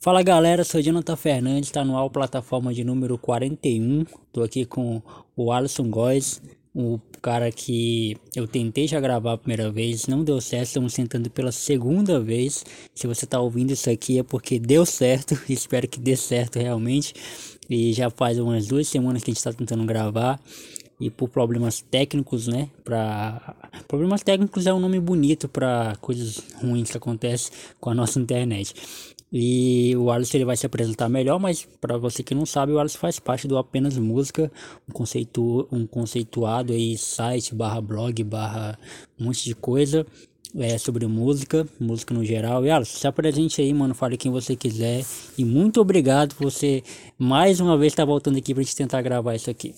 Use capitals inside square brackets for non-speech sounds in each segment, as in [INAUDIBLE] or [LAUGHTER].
Fala galera, sou Jonathan Fernandes, está no ar plataforma de número 41. Tô aqui com o Alisson Góes, o cara que eu tentei já gravar a primeira vez, não deu certo, estamos tentando pela segunda vez. Se você tá ouvindo isso aqui é porque deu certo, [LAUGHS] espero que dê certo realmente. E já faz umas duas semanas que a gente está tentando gravar e por problemas técnicos, né? Para problemas técnicos é um nome bonito para coisas ruins que acontecem com a nossa internet. E o Alisson ele vai se apresentar melhor, mas para você que não sabe, o Alisson faz parte do Apenas Música, um, conceito, um conceituado aí, site, barra blog, barra um monte de coisa é, sobre música, música no geral. E Alisson, se apresente aí, mano, fale quem você quiser. E muito obrigado por você mais uma vez estar tá voltando aqui pra gente tentar gravar isso aqui.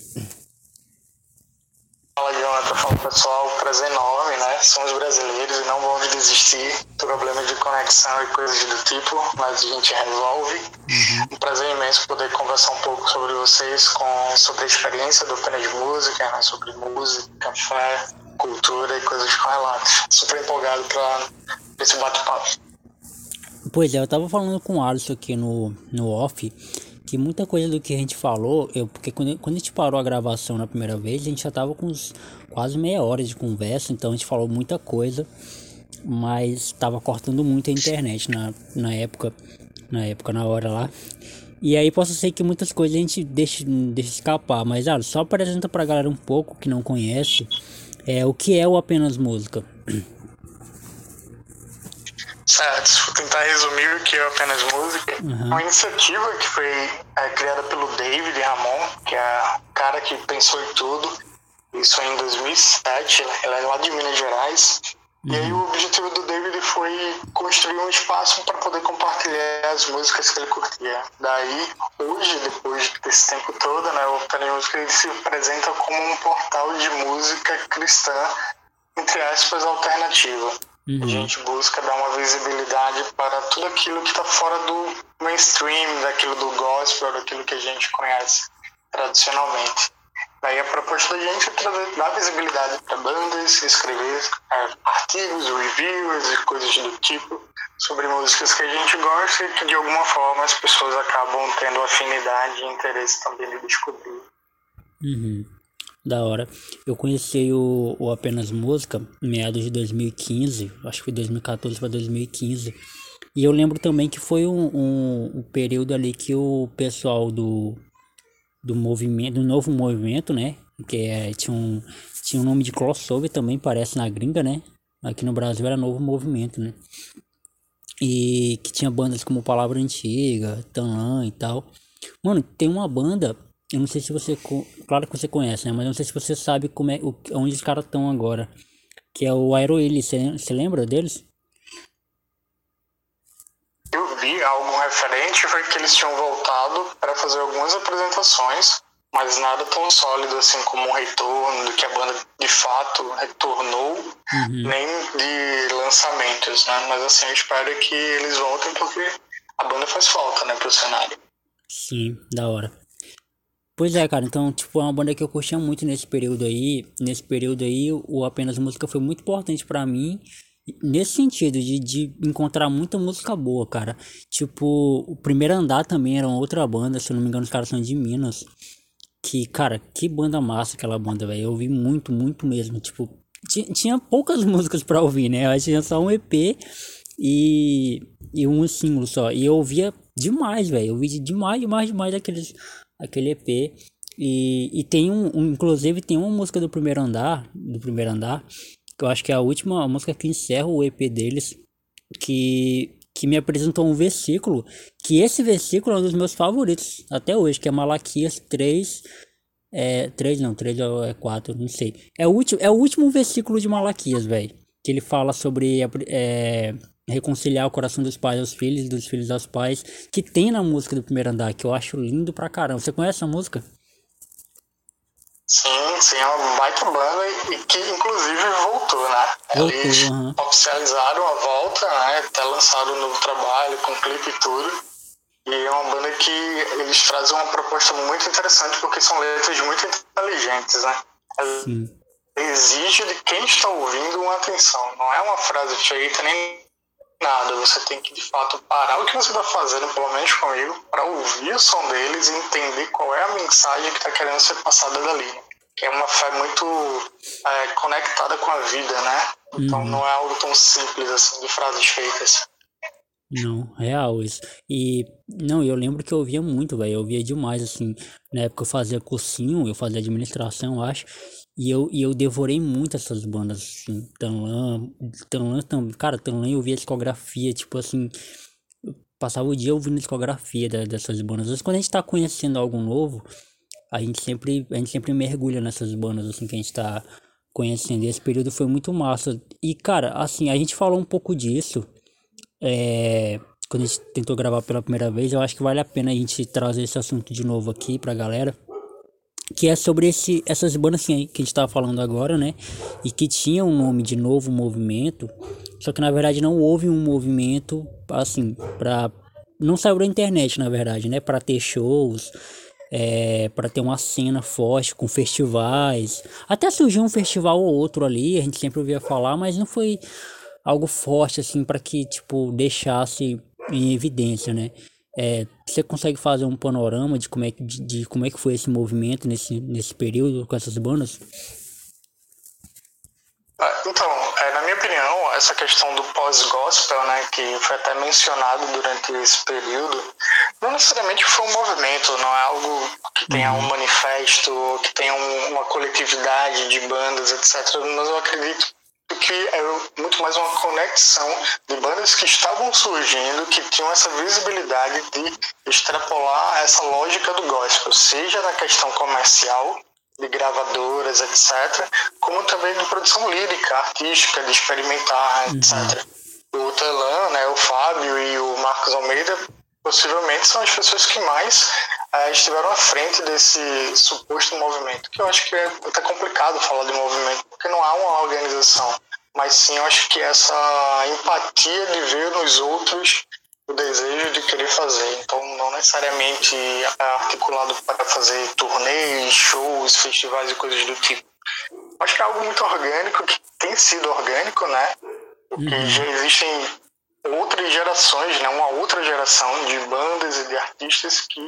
Fala, Jonathan. Fala, pessoal. Prazer enorme, né? Somos brasileiros e não vamos desistir. Problema de conexão e coisas do tipo, mas a gente resolve. Uhum. Um prazer imenso poder conversar um pouco sobre vocês, com, sobre a experiência do Pena de Música, né? sobre música, café, cultura e coisas correlatas. Super empolgado para esse bate-papo. Pois é, eu tava falando com o Alisson aqui no, no off que muita coisa do que a gente falou, eu, porque quando, quando a gente parou a gravação na primeira vez, a gente já tava com uns, quase meia hora de conversa, então a gente falou muita coisa, mas tava cortando muito a internet na, na época, na época, na hora lá. E aí posso ser que muitas coisas a gente deixa, deixa escapar, mas ah, só apresenta pra galera um pouco que não conhece é, o que é o Apenas Música. Certo, [LAUGHS] vou tentar resumir o que é apenas música. Uhum. Uma iniciativa que foi é, criada pelo David Ramon, que é o cara que pensou em tudo. Isso em 2007, ele é lá de Minas Gerais. Uhum. E aí o objetivo do David foi construir um espaço para poder compartilhar as músicas que ele curtia. Daí, hoje, depois desse tempo todo, né, o Open Music se apresenta como um portal de música cristã, entre aspas, alternativa. Uhum. A gente busca dar uma visibilidade para tudo aquilo que está fora do mainstream, daquilo do gospel, daquilo que a gente conhece tradicionalmente. Daí a proposta da gente é trazer, dar visibilidade para bandas, escrever é, artigos, reviews e coisas do tipo sobre músicas que a gente gosta e que de alguma forma as pessoas acabam tendo afinidade e interesse também de descobrir. Uhum. Da hora. Eu conheci o, o Apenas Música meados de 2015, acho que foi 2014 para 2015. E eu lembro também que foi um, um, um, período ali que o pessoal do, do movimento, do novo movimento, né? Que é, tinha, um, tinha um nome de crossover também, parece na gringa, né? Aqui no Brasil era novo movimento, né? E que tinha bandas como Palavra Antiga, Tanã e tal. Mano, tem uma banda eu não sei se você. Claro que você conhece, né? Mas eu não sei se você sabe como é, o, onde os caras estão agora. Que é o Aeroili. Você lembra deles? Eu vi algo referente, foi que eles tinham voltado para fazer algumas apresentações, mas nada tão sólido assim como um retorno, do que a banda de fato retornou, uhum. nem de lançamentos, né? Mas assim, eu espero que eles voltem porque a banda faz falta, né, pro cenário. Sim, da hora. Pois é, cara, então, tipo, é uma banda que eu curtia muito nesse período aí. Nesse período aí, o Apenas Música foi muito importante para mim. Nesse sentido, de, de encontrar muita música boa, cara. Tipo, o Primeiro Andar também era outra banda, se eu não me engano, os caras são de Minas. Que, cara, que banda massa aquela banda, velho. Eu ouvi muito, muito mesmo. Tipo, tinha poucas [LAUGHS] músicas para ouvir, né? Eu tinha só um EP e, e um single só. E eu ouvia demais, velho. Eu ouvi demais, demais, demais aqueles aquele EP. E, e tem um, um, inclusive tem uma música do primeiro andar, do primeiro andar, eu acho que é a última música que encerra o EP deles, que que me apresentou um versículo, que esse versículo é um dos meus favoritos até hoje, que é Malaquias 3, é, 3 não, 3 é 4, não sei. É o último, é o último versículo de Malaquias, velho, que ele fala sobre é, reconciliar o coração dos pais aos filhos, dos filhos aos pais, que tem na música do primeiro andar, que eu acho lindo pra caramba. Você conhece essa música? Sim, sim, é uma baita banda e que inclusive voltou, né? Voltou, Eles uhum. oficializaram a volta, né? Até lançaram um novo trabalho com clipe e tudo. E é uma banda que eles trazem uma proposta muito interessante porque são letras muito inteligentes, né? Exige de quem está ouvindo uma atenção. Não é uma frase feita nem nada. Você tem que, de fato, parar o que você está fazendo, pelo menos comigo, para ouvir o som deles e entender qual é a mensagem que está querendo ser passada dali. Que é uma fé muito é, conectada com a vida, né? Então uhum. não é algo tão simples assim de frases feitas. Não, real isso. E não, eu lembro que eu ouvia muito, velho. Eu ouvia demais, assim. Na época eu fazia cursinho, eu fazia administração, eu acho. E eu, e eu devorei muito essas bandas, assim. Tanlan, Tanlan também. Cara, Tanlan eu via discografia, tipo assim. Passava o dia ouvindo discografia da, dessas bandas. Às vezes quando a gente tá conhecendo algo novo, a gente sempre, a gente sempre mergulha nessas bandas, assim, que a gente tá conhecendo. E esse período foi muito massa. E, cara, assim, a gente falou um pouco disso é, quando a gente tentou gravar pela primeira vez, eu acho que vale a pena a gente trazer esse assunto de novo aqui pra galera. Que é sobre esse, essas bandas assim, que a gente tava falando agora, né? E que tinha um nome de novo movimento. Só que na verdade não houve um movimento assim, pra. Não saiu da internet, na verdade, né? Pra ter shows, é, para ter uma cena forte com festivais. Até surgiu um festival ou outro ali, a gente sempre ouvia falar, mas não foi algo forte assim para que tipo deixasse em evidência, né? É, você consegue fazer um panorama de como é que de, de, como é que foi esse movimento nesse nesse período com essas bandas? Ah, então, é, na minha opinião, essa questão do pós-gospel, né, que foi até mencionado durante esse período, não necessariamente foi um movimento, não é algo que tenha um uhum. manifesto, que tenha um, uma coletividade de bandas, etc. Mas eu acredito que era muito mais uma conexão de bandas que estavam surgindo, que tinham essa visibilidade de extrapolar essa lógica do gospel, seja na questão comercial, de gravadoras, etc., como também de produção lírica, artística, de experimentar, uhum. etc. O Telan, né, o Fábio e o Marcos Almeida possivelmente são as pessoas que mais é, estiveram à frente desse suposto movimento, que eu acho que é até complicado falar de movimento, porque não há uma organização, mas sim eu acho que essa empatia de ver nos outros o desejo de querer fazer. Então, não necessariamente articulado para fazer turnês, shows, festivais e coisas do tipo. Acho que é algo muito orgânico, que tem sido orgânico, né? Porque uhum. já existem outras gerações, né? uma outra geração de bandas e de artistas que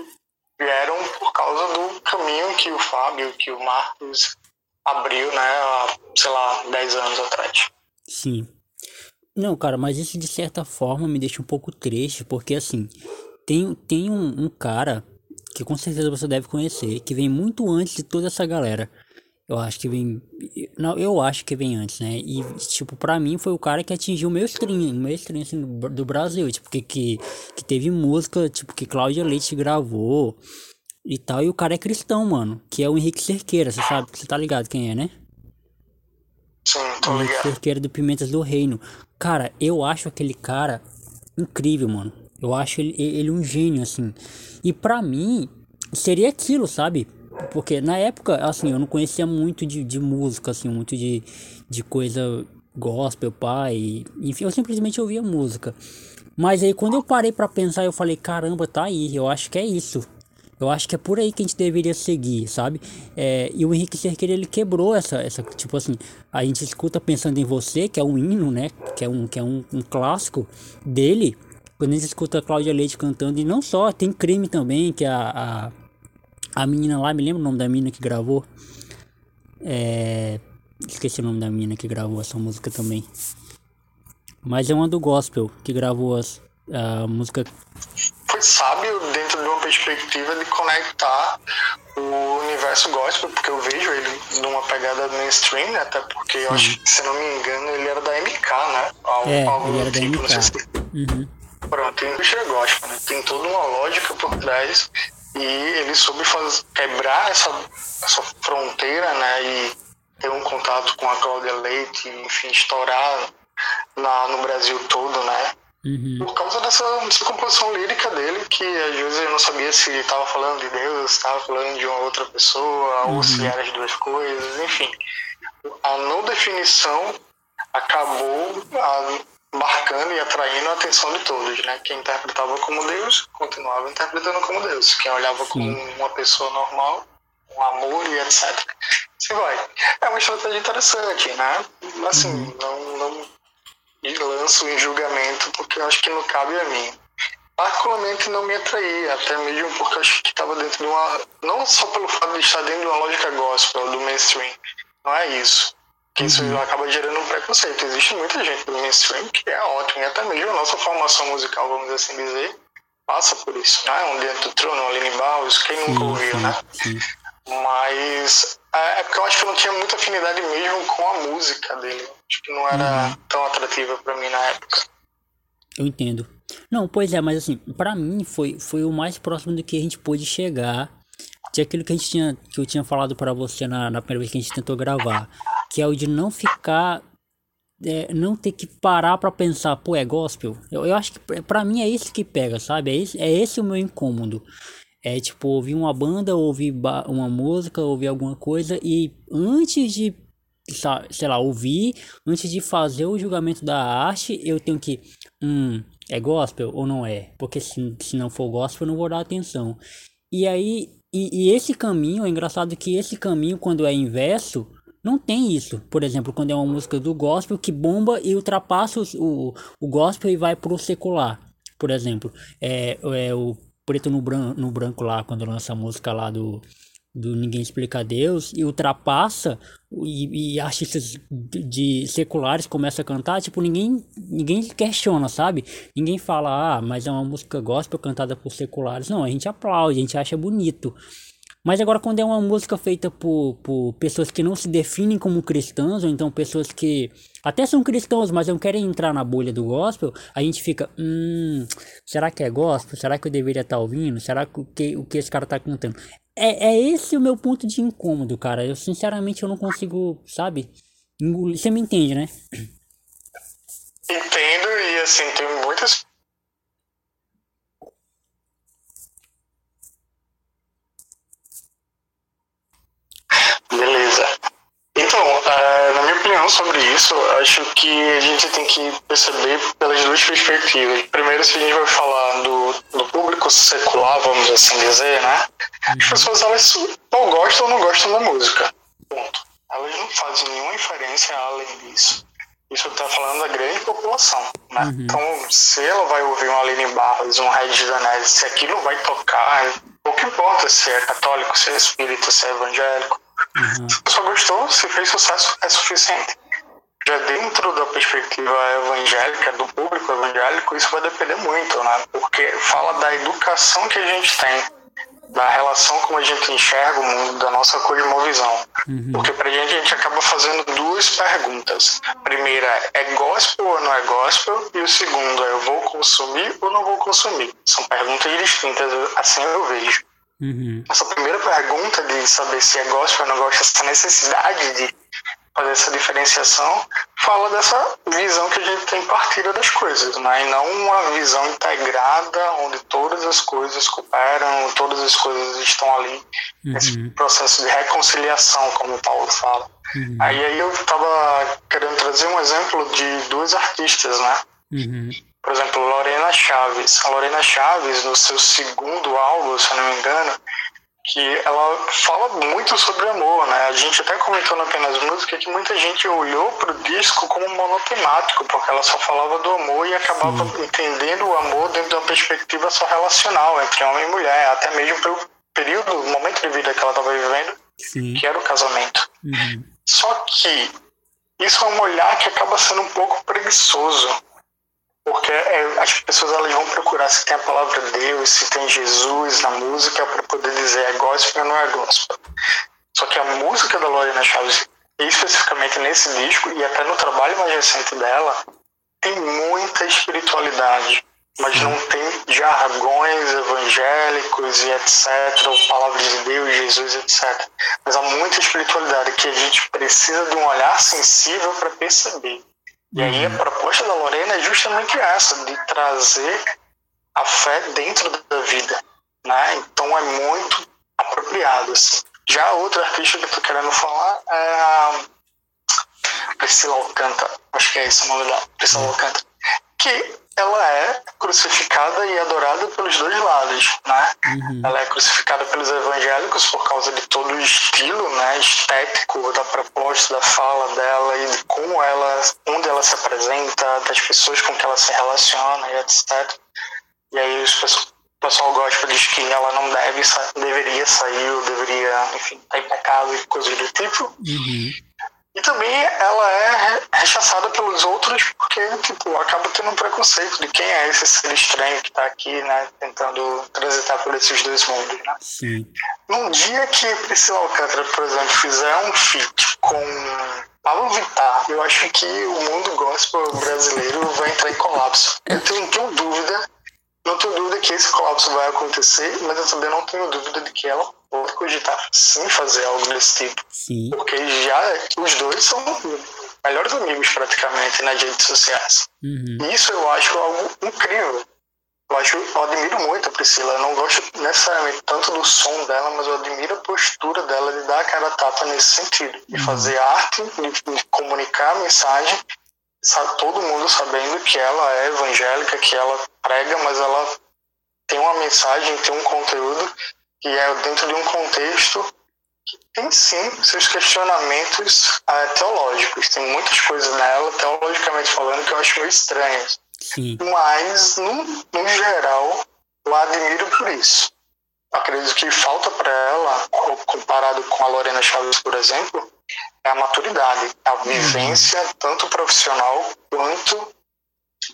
vieram por causa do caminho que o Fábio, que o Marcos abriu, né, há, sei lá, 10 anos atrás. Sim. Não, cara, mas isso de certa forma me deixa um pouco triste, porque assim, tem, tem um, um cara que com certeza você deve conhecer, que vem muito antes de toda essa galera. Eu acho que vem. Não, eu acho que vem antes, né? E, tipo, pra mim foi o cara que atingiu o meu stream, o meu stream assim, do, do Brasil. Tipo, que, que, que teve música, tipo, que Cláudia Leite gravou e tal. E o cara é cristão, mano. Que é o Henrique Cerqueira, você sabe, você tá ligado quem é, né? Sim, tô ligado. Henrique Cerqueira do Pimentas do Reino. Cara, eu acho aquele cara incrível, mano. Eu acho ele, ele um gênio, assim. E pra mim, seria aquilo, sabe? Porque na época, assim, eu não conhecia muito de, de música, assim, muito de, de coisa gospel, pai. Enfim, eu simplesmente ouvia música. Mas aí quando eu parei para pensar, eu falei, caramba, tá aí, eu acho que é isso. Eu acho que é por aí que a gente deveria seguir, sabe? É, e o Henrique Cerqueira, ele quebrou essa, essa, tipo assim, a gente escuta Pensando em Você, que é um hino, né? Que é um, que é um, um clássico dele. Quando a gente escuta a Cláudia Leite cantando, e não só, tem Crime também, que é a, a a menina lá, me lembra o nome da menina que gravou? É. Esqueci o nome da menina que gravou essa música também. Mas é uma do gospel que gravou as, a música. Foi sábio dentro de uma perspectiva de conectar o universo gospel, porque eu vejo ele numa pegada mainstream, né? até porque eu acho que, se não me engano, ele era da MK, né? Algo, é, ele era tipo, da MK. Se... Uhum. Pronto, tem indústria gospel, né? Tem toda uma lógica por trás e ele soube quebrar essa, essa fronteira, né? E ter um contato com a Cláudia Leite, enfim, estourar na, no Brasil todo, né? Uhum. Por causa dessa, dessa composição lírica dele, que às vezes eu não sabia se estava falando de Deus, estava falando de uma outra pessoa, uhum. ou se eram as duas coisas, enfim. A não definição acabou a, marcando e atraindo a atenção de todos, né? Quem interpretava como Deus continuava interpretando como Deus. Quem olhava como uma pessoa normal, um amor e etc. Assim vai. É uma estratégia interessante, né? Assim, uhum. não, não, lanço em julgamento porque eu acho que não cabe a mim. Particularmente não me atraía, até mesmo porque eu acho que estava dentro de uma. Não só pelo fato de estar dentro de uma lógica gospel, do mainstream. Não é isso. Que isso uhum. acaba gerando um preconceito. Existe muita gente do mainstream que é ótimo, e até mesmo a nossa formação musical, vamos assim dizer, passa por isso, né? Um Dentro do Trono, um Aline Barros, quem nunca ouviu, né? Sim. Mas é, é porque eu acho que eu não tinha muita afinidade mesmo com a música dele. Acho que não era uhum. tão atrativa para mim na época. Eu entendo. Não, pois é, mas assim, para mim foi, foi o mais próximo do que a gente pôde chegar de aquilo que a gente tinha, que eu tinha falado para você na, na primeira vez que a gente tentou gravar, que é o de não ficar é, não ter que parar para pensar, pô, é gospel. Eu, eu acho que para mim é isso que pega, sabe? É esse, é esse o meu incômodo. É tipo ouvir uma banda, ouvir uma música, ouvir alguma coisa e antes de, sei lá, ouvir, antes de fazer o julgamento da arte, eu tenho que, hum, é gospel ou não é? Porque se, se não for gospel, eu não vou dar atenção. E aí, e, e esse caminho, é engraçado que esse caminho, quando é inverso, não tem isso. Por exemplo, quando é uma música do gospel que bomba e ultrapassa o, o gospel e vai pro secular. Por exemplo, é, é o Preto no Branco, no branco lá, quando lança a música lá do, do Ninguém Explica Deus, e ultrapassa, e, e artistas de, de, seculares começam a cantar, tipo, ninguém, ninguém questiona, sabe? Ninguém fala, ah, mas é uma música gospel cantada por seculares. Não, a gente aplaude, a gente acha bonito. Mas agora quando é uma música feita por, por pessoas que não se definem como cristãs, ou então pessoas que até são cristãos, mas não querem entrar na bolha do gospel, a gente fica, hum, será que é gospel? Será que eu deveria estar tá ouvindo? Será que o que, o que esse cara tá cantando? É, é esse o meu ponto de incômodo, cara. Eu sinceramente eu não consigo, sabe? Você me entende, né? Entendo, e assim, tem muitas Beleza. Então, uh, na minha opinião sobre isso, acho que a gente tem que perceber pelas duas perspectivas. Primeiro, se a gente vai falar do, do público secular, vamos assim dizer, né? As uhum. pessoas elas ou gostam ou não gostam da música. Ponto. Elas não fazem nenhuma inferência além disso. Isso está falando da grande população, né? Uhum. Então, se ela vai ouvir um Aline Barros, um Red Danese, se aquilo vai tocar, o que importa se é católico, se é espírita, se é evangélico, Uhum. Pessoa gostou, se fez sucesso, é suficiente. Já dentro da perspectiva evangélica, do público evangélico, isso vai depender muito, né? Porque fala da educação que a gente tem, da relação como a gente enxerga o mundo, da nossa cosmovisão. Uhum. Porque pra gente a gente acaba fazendo duas perguntas. A primeira é gospel ou não é gospel? E o segundo é eu vou consumir ou não vou consumir? São perguntas distintas, assim eu vejo. Uhum. Essa primeira pergunta de saber se é gospel ou não gosta, essa necessidade de fazer essa diferenciação, fala dessa visão que a gente tem partida das coisas, né? e não uma visão integrada onde todas as coisas cooperam, todas as coisas estão ali, uhum. esse processo de reconciliação, como o Paulo fala. Uhum. Aí, aí eu estava querendo trazer um exemplo de duas artistas, né? Uhum por exemplo, Lorena Chaves. A Lorena Chaves, no seu segundo álbum, se eu não me engano, que ela fala muito sobre amor, né? A gente até comentou na Apenas Música que muita gente olhou pro disco como monotemático, porque ela só falava do amor e acabava Sim. entendendo o amor dentro de uma perspectiva só relacional entre homem e mulher, até mesmo pelo período, momento de vida que ela estava vivendo, Sim. que era o casamento. Uhum. Só que isso é um olhar que acaba sendo um pouco preguiçoso porque é, as pessoas elas vão procurar se tem a palavra de Deus, se tem Jesus na música para poder dizer é gospel ou não é gospel. Só que a música da Lorena Chaves, especificamente nesse disco e até no trabalho mais recente dela, tem muita espiritualidade, mas não tem jargões evangélicos e etc, ou palavras de Deus, Jesus, etc. Mas há muita espiritualidade que a gente precisa de um olhar sensível para perceber. E aí a uhum. proposta da Lorena é justamente essa, de trazer a fé dentro da vida, né? Então é muito apropriado, assim. Já a outra artista que eu tô querendo falar é a Priscila Alcântara, acho que é esse o nome dela, Priscila Alcântara, que ela é crucificada e adorada pelos dois lados, né? Uhum. Ela é crucificada pelos evangélicos por causa de todo o estilo, né, estético da proposta, da fala dela e de como ela, onde ela se apresenta, das pessoas com que ela se relaciona e etc. E aí os o pessoal gosta diz que ela não deve, deveria sair, ou deveria, enfim, estar em pecado e coisas do tipo. Uhum. E também ela é rechaçada pelos outros porque, tipo, acaba tendo um preconceito de quem é esse ser estranho que está aqui, né, tentando transitar por esses dois mundos, né? Sim. Num dia que Priscila Alcântara, por exemplo, fizer um feat com Pablo Vittar, eu acho que o mundo gospel brasileiro vai entrar em colapso. Eu não tenho dúvida não tenho dúvida que esse colapso vai acontecer, mas eu também não tenho dúvida de que ela pode cogitar sim fazer algo desse tipo. Sim. Porque já os dois são melhores amigos praticamente nas redes sociais. Uhum. Isso eu acho algo incrível. Eu acho, eu admiro muito a Priscila. Eu não gosto necessariamente tanto do som dela, mas eu admiro a postura dela de dar a cara a tapa nesse sentido, de uhum. fazer arte, de, de comunicar a mensagem sabe, todo mundo sabendo que ela é evangélica, que ela prega, mas ela tem uma mensagem, tem um conteúdo que é dentro de um contexto que tem sim seus questionamentos é, teológicos. Tem muitas coisas nela, teologicamente falando, que eu acho meio estranhas. Sim. Mas, no, no geral, eu a admiro por isso. Acredito que falta para ela, comparado com a Lorena Chaves, por exemplo, é a maturidade, a vivência, tanto profissional quanto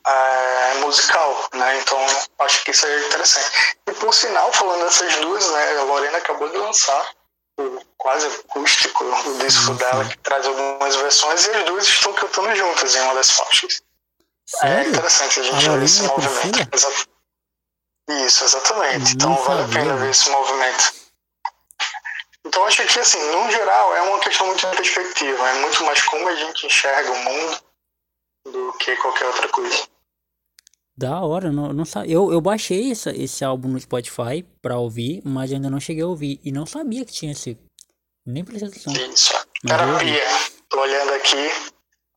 é, musical, né? Então, acho que isso é interessante. E por sinal, falando dessas duas, né? A Lorena acabou de lançar o quase acústico, o disco dela, que traz algumas versões, e as duas estão cantando juntas em uma das faixas. É Sério? É interessante a gente a ver esse movimento. Isso, exatamente. Então vale a pena ver esse movimento. Então acho que assim, no geral, é uma questão muito de perspectiva, é muito mais como a gente enxerga o mundo do que qualquer outra coisa. Da hora, não, não eu, eu baixei essa, esse álbum no Spotify pra ouvir, mas ainda não cheguei a ouvir. E não sabia que tinha esse. Nem prestei atenção. Isso. Terapia. Tô olhando aqui,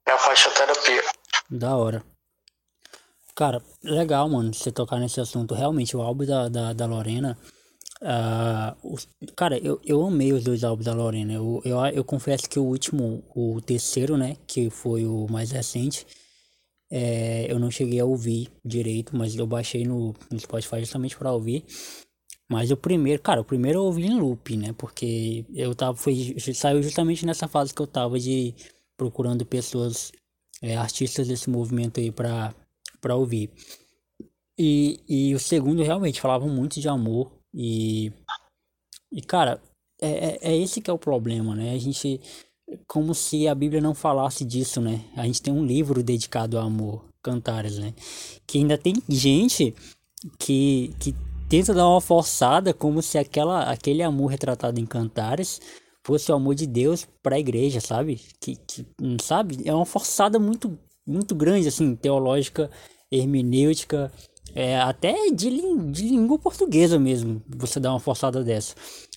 é a faixa terapia. Da hora. Cara, legal, mano, você tocar nesse assunto. Realmente, o álbum da, da, da Lorena Uh, os, cara, eu, eu amei os dois álbuns da Lorena. Eu, eu, eu confesso que o último, o terceiro, né, que foi o mais recente, é, eu não cheguei a ouvir direito, mas eu baixei no, no Spotify justamente para ouvir. Mas o primeiro, cara, o primeiro eu ouvi em loop, né? Porque eu tava, foi, saiu justamente nessa fase que eu tava de procurando pessoas, é, artistas desse movimento aí pra, pra ouvir. E, e o segundo realmente falava muito de amor, e, e cara, é, é, é esse que é o problema, né? A gente, como se a Bíblia não falasse disso, né? A gente tem um livro dedicado ao amor, Cantares, né? Que ainda tem gente que, que tenta dar uma forçada como se aquela, aquele amor retratado em Cantares fosse o amor de Deus para a igreja, sabe? Que, que, sabe? É uma forçada muito, muito grande, assim, teológica, hermenêutica, é, até de, de língua portuguesa mesmo, você dá uma forçada dessa.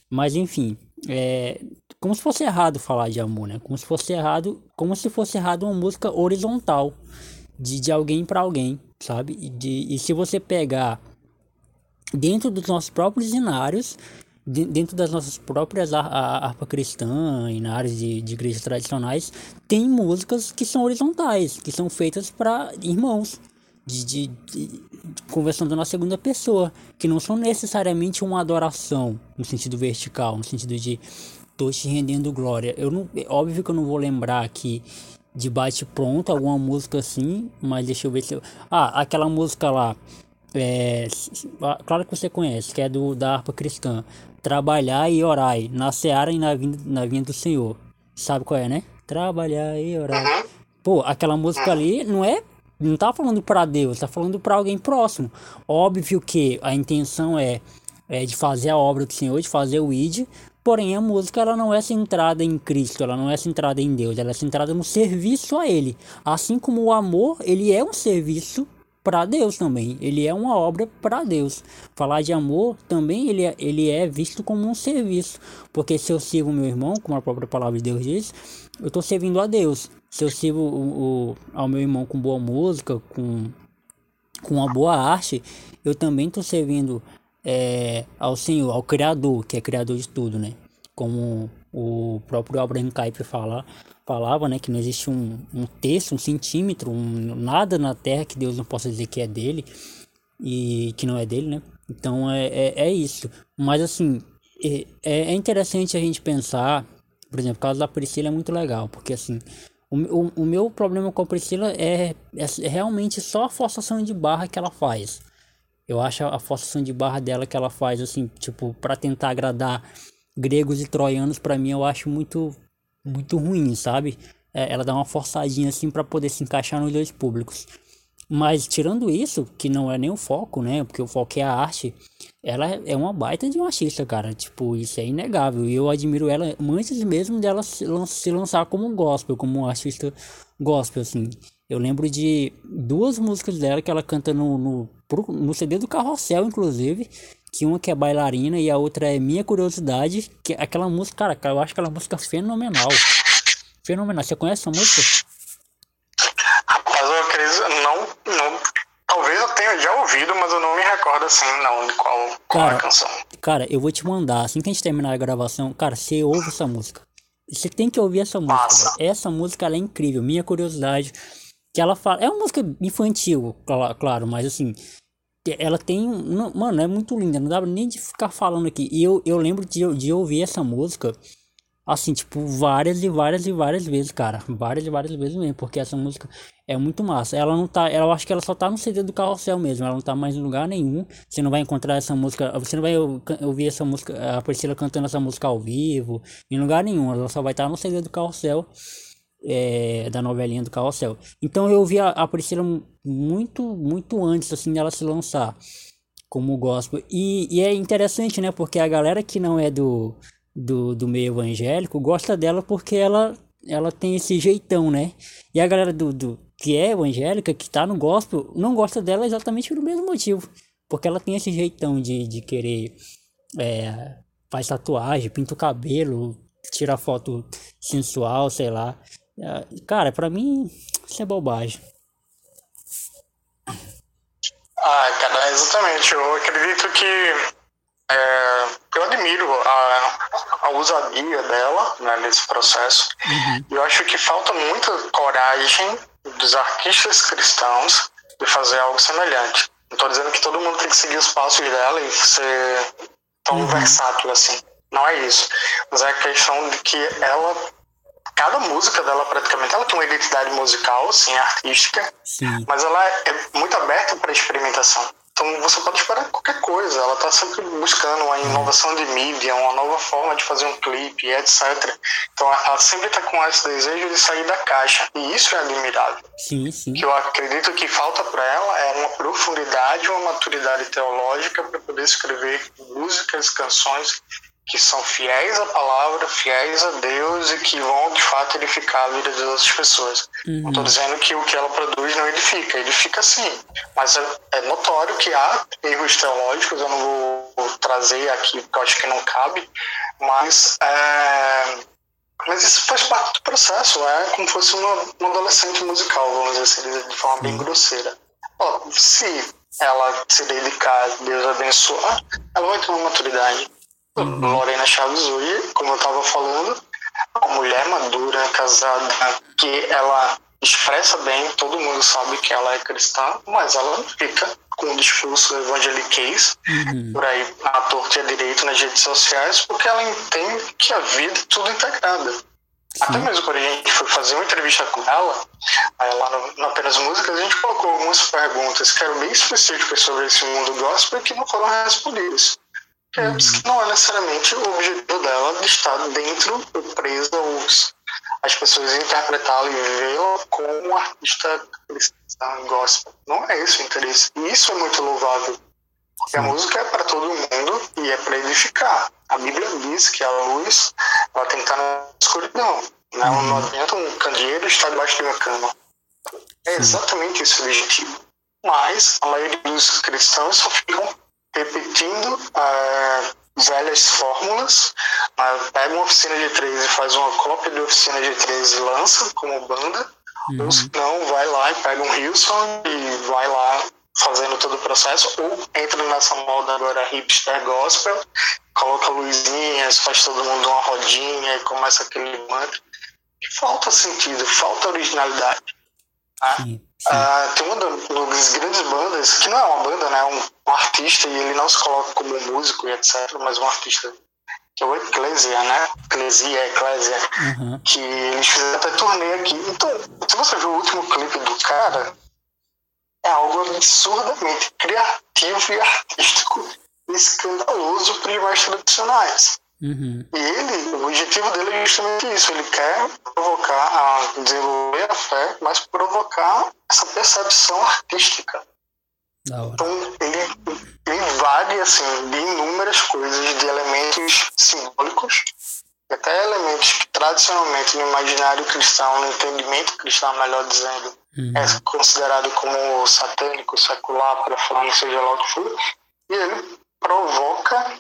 Mas enfim, é como se fosse errado falar de amor, né? Como se fosse errado, como se fosse errado uma música horizontal de, de alguém para alguém, sabe? E, de, e se você pegar dentro dos nossos próprios cenários, dentro das nossas próprias harpa cristã e de, de igrejas tradicionais, tem músicas que são horizontais, que são feitas para irmãos, de, de, de, conversando na segunda pessoa, que não são necessariamente uma adoração no sentido vertical, no sentido de tô te rendendo glória. Eu não, é óbvio que eu não vou lembrar aqui de bate pronto alguma música assim, mas deixa eu ver se eu, ah, aquela música lá é, claro que você conhece, que é do da harpa cristã. Trabalhar e orar na seara e na vinda, na vinda do Senhor. Sabe qual é, né? Trabalhar e orar. Pô, aquela música ali não é não tá falando para Deus, tá falando para alguém próximo. Óbvio que a intenção é, é de fazer a obra do Senhor, de fazer o id, porém a música ela não é centrada em Cristo, ela não é centrada em Deus, ela é centrada no serviço a ele. Assim como o amor, ele é um serviço para Deus também. Ele é uma obra para Deus. Falar de amor também ele é, ele é visto como um serviço, porque se eu sirvo meu irmão, como a própria palavra de Deus diz, eu estou servindo a Deus. Se eu sirvo o, o, ao meu irmão com boa música, com com uma boa arte, eu também estou servindo é, ao Senhor, ao Criador, que é Criador de tudo, né? Como o próprio Abraham Kuyper fala, falava, né? Que não existe um, um terço, um centímetro, um, nada na Terra que Deus não possa dizer que é dele e que não é dele, né? Então é, é, é isso. Mas assim, é, é interessante a gente pensar, por exemplo, o caso da Priscila é muito legal, porque assim, o, o, o meu problema com a Priscila é, é, realmente só a forçação de barra que ela faz. Eu acho a forçação de barra dela que ela faz, assim, tipo, para tentar agradar gregos e troianos, para mim eu acho muito, muito ruim, sabe? É, ela dá uma forçadinha assim para poder se encaixar nos dois públicos. Mas tirando isso, que não é nem o foco, né? Porque o foco é a arte, ela é uma baita de uma artista, cara. Tipo, isso é inegável. E eu admiro ela antes mesmo dela se, lançar como gospel, como um artista gospel, assim. Eu lembro de duas músicas dela que ela canta no, no, no CD do Carrossel, inclusive. Que uma que é bailarina e a outra é Minha Curiosidade. Que é aquela música, cara, eu acho aquela música fenomenal. Fenomenal. Você conhece essa música? Não, não. Talvez eu tenha já ouvido, mas eu não me recordo assim, não, de qual, qual cara, é a canção. Cara, eu vou te mandar, assim que a gente terminar a gravação, cara, você ouve essa música. Você tem que ouvir essa música. Essa música é incrível, minha curiosidade. Que ela fala. É uma música infantil, claro, mas assim. Ela tem. Mano, é muito linda. Não dá nem de ficar falando aqui. E eu, eu lembro de, de ouvir essa música Assim, tipo, várias e várias e várias vezes, cara. Várias e várias vezes mesmo, porque essa música é muito massa. Ela não tá, ela, eu acho que ela só tá no CD do Carrossel mesmo, ela não tá mais em lugar nenhum. Você não vai encontrar essa música, você não vai ouvir essa música, a Priscila cantando essa música ao vivo, em lugar nenhum. Ela só vai estar tá no CD do Carrossel, é, da novelinha do Carrossel. Então eu ouvi a, a Priscila muito, muito antes, assim, dela se lançar como gospel. E, e é interessante, né, porque a galera que não é do do, do meio evangélico gosta dela porque ela, ela tem esse jeitão, né? E a galera do, do que é evangélica, que tá no gospel, não gosta dela exatamente pelo mesmo motivo. Porque ela tem esse jeitão de, de querer. É, faz tatuagem, pinta o cabelo, tira foto sensual, sei lá. É, cara, pra mim, isso é bobagem. Ah, cara, exatamente. Eu acredito que é, eu admiro a, a ousadia dela né, nesse processo. Uhum. Eu acho que falta muita coragem dos artistas cristãos de fazer algo semelhante. Não estou dizendo que todo mundo tem que seguir os passos dela e ser tão uhum. versátil assim. Não é isso. Mas é a questão de que ela, cada música dela praticamente, ela tem uma identidade musical, sim, artística, sim. mas ela é muito aberta para experimentação. Então você pode esperar qualquer coisa. Ela está sempre buscando uma inovação de mídia, uma nova forma de fazer um clipe, etc. Então ela sempre está com esse desejo de sair da caixa. E isso é admirável. Sim, sim. Que eu acredito que falta para ela é uma profundidade, uma maturidade teológica para poder escrever músicas, canções que são fiéis à palavra, fiéis a Deus e que vão de fato edificar a vida das outras pessoas. Uhum. Não estou dizendo que o que ela produz não edifica, edifica sim, mas é, é, notório que há erros teológicos, eu não vou, vou, trazer aqui porque eu acho que não cabe, mas, é, mas isso faz parte do processo, é como se fosse uma, uma adolescente musical, vamos dizer assim, de forma bem grosseira. se ela se dedicar, Deus abençoar, ela vai ter uma maturidade Uhum. Lorena Chaves hoje, como eu estava falando, uma mulher madura, casada, que ela expressa bem, todo mundo sabe que ela é cristã, mas ela não fica com o discurso evangeliquez uhum. por aí à torta e à direito nas redes sociais, porque ela entende que a vida é tudo integrada. Sim. Até mesmo quando a gente foi fazer uma entrevista com ela, aí lá no, no Apenas Músicas, a gente colocou algumas perguntas que eram bem específicas sobre esse mundo gospel que não foram respondidas. É, uhum. não é necessariamente o objetivo dela de estar dentro, presa aos, as pessoas interpretá-la e vê-la como um artista cristã gospel. Não é esse o interesse. E isso é muito louvável. Porque a música é para todo mundo e é para edificar. A Bíblia diz que a luz ela tem que estar na escuridão. Né? Uhum. Não adianta um candeeiro estar debaixo de uma cama. É exatamente esse o objetivo. Mas a maioria dos cristãos só ficam repetindo velhas fórmulas. Pega uma oficina de 13 e faz uma cópia de oficina de 13 e lança como banda. Uhum. Ou se não, vai lá e pega um Wilson e vai lá fazendo todo o processo, ou entra nessa moda agora hipster gospel, coloca luzinhas, faz todo mundo uma rodinha e começa aquele mantra. Falta sentido, falta originalidade. Sim, sim. Ah, tem uma das grandes bandas, que não é uma banda, né? É um, um artista, e ele não se coloca como músico e etc., mas um artista que é o Ecclesia, né? Ecclesia, Ecclesia, uhum. que eles fizeram até turnê aqui. Então, se você viu o último clipe do cara, é algo absurdamente criativo e artístico escandaloso para os mais tradicionais. Uhum. E ele, o objetivo dele é justamente isso. Ele quer provocar, a desenvolver a fé, mas provocar essa percepção artística. Então, ele, ele vague assim, de inúmeras coisas, de elementos simbólicos, até elementos que tradicionalmente no imaginário cristão, no entendimento cristão, melhor dizendo, uhum. é considerado como satânico, secular, para falar, não seja lá o que for. E ele provoca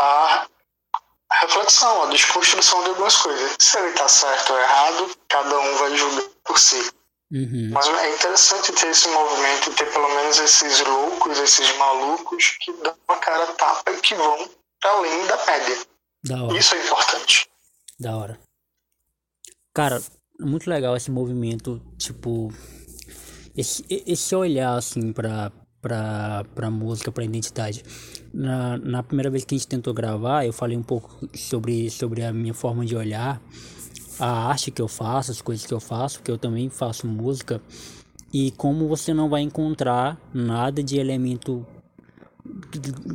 a reflexão, a desconstrução de algumas coisas. Se ele está certo ou errado, cada um vai julgar por si. Uhum. Mas é interessante ter esse movimento, ter pelo menos esses loucos, esses malucos que dão uma cara tapa e que vão além da média. Da Isso é importante. Da hora. Cara, muito legal esse movimento, tipo, esse, esse olhar assim pra, pra, pra música, pra identidade. Na, na primeira vez que a gente tentou gravar, eu falei um pouco sobre, sobre a minha forma de olhar, a arte que eu faço, as coisas que eu faço, porque eu também faço música, e como você não vai encontrar nada de elemento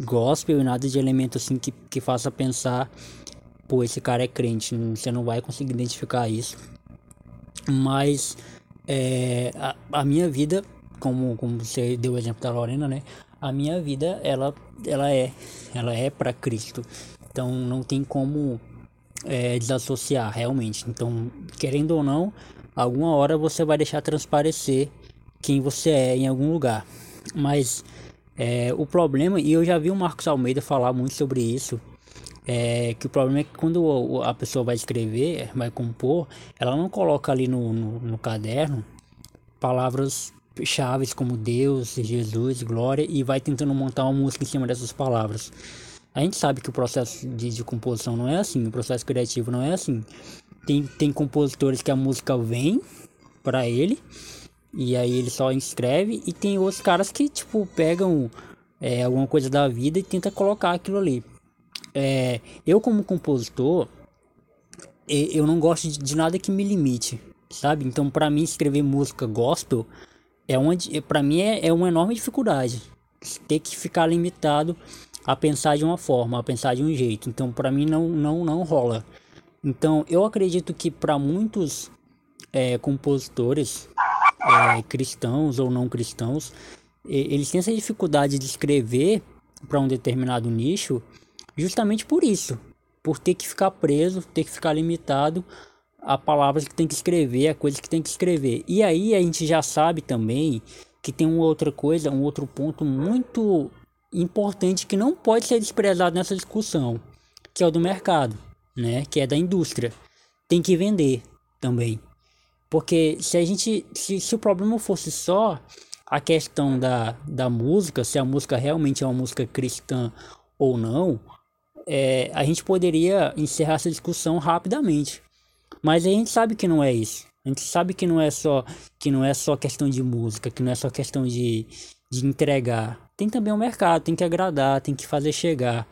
gospel e nada de elemento assim que, que faça pensar, pô, esse cara é crente, você não vai conseguir identificar isso. Mas é, a, a minha vida como, como você deu o exemplo da Lorena, né? A minha vida, ela, ela é, ela é para Cristo. Então não tem como é, desassociar realmente. Então, querendo ou não, alguma hora você vai deixar transparecer quem você é em algum lugar. Mas é, o problema, e eu já vi o Marcos Almeida falar muito sobre isso, é que o problema é que quando a pessoa vai escrever, vai compor, ela não coloca ali no, no, no caderno palavras chaves como Deus, Jesus, glória e vai tentando montar uma música em cima dessas palavras. A gente sabe que o processo de, de composição não é assim, o processo criativo não é assim. Tem, tem compositores que a música vem para ele e aí ele só escreve e tem outros caras que tipo pegam é, alguma coisa da vida e tenta colocar aquilo ali. É, eu como compositor eu não gosto de, de nada que me limite, sabe? Então para mim escrever música gospel é uma para mim é, é uma enorme dificuldade ter que ficar limitado a pensar de uma forma, a pensar de um jeito. Então, para mim não não não rola. Então, eu acredito que para muitos é, compositores é, cristãos ou não cristãos, eles têm essa dificuldade de escrever para um determinado nicho, justamente por isso, por ter que ficar preso, ter que ficar limitado a palavras que tem que escrever, a coisas que tem que escrever. E aí a gente já sabe também que tem uma outra coisa, um outro ponto muito importante que não pode ser desprezado nessa discussão, que é o do mercado, né? Que é da indústria. Tem que vender também. Porque se a gente. Se, se o problema fosse só a questão da, da música, se a música realmente é uma música cristã ou não, é, a gente poderia encerrar essa discussão rapidamente. Mas a gente sabe que não é isso. A gente sabe que não é só que não é só questão de música, que não é só questão de, de entregar. Tem também o mercado, tem que agradar, tem que fazer chegar.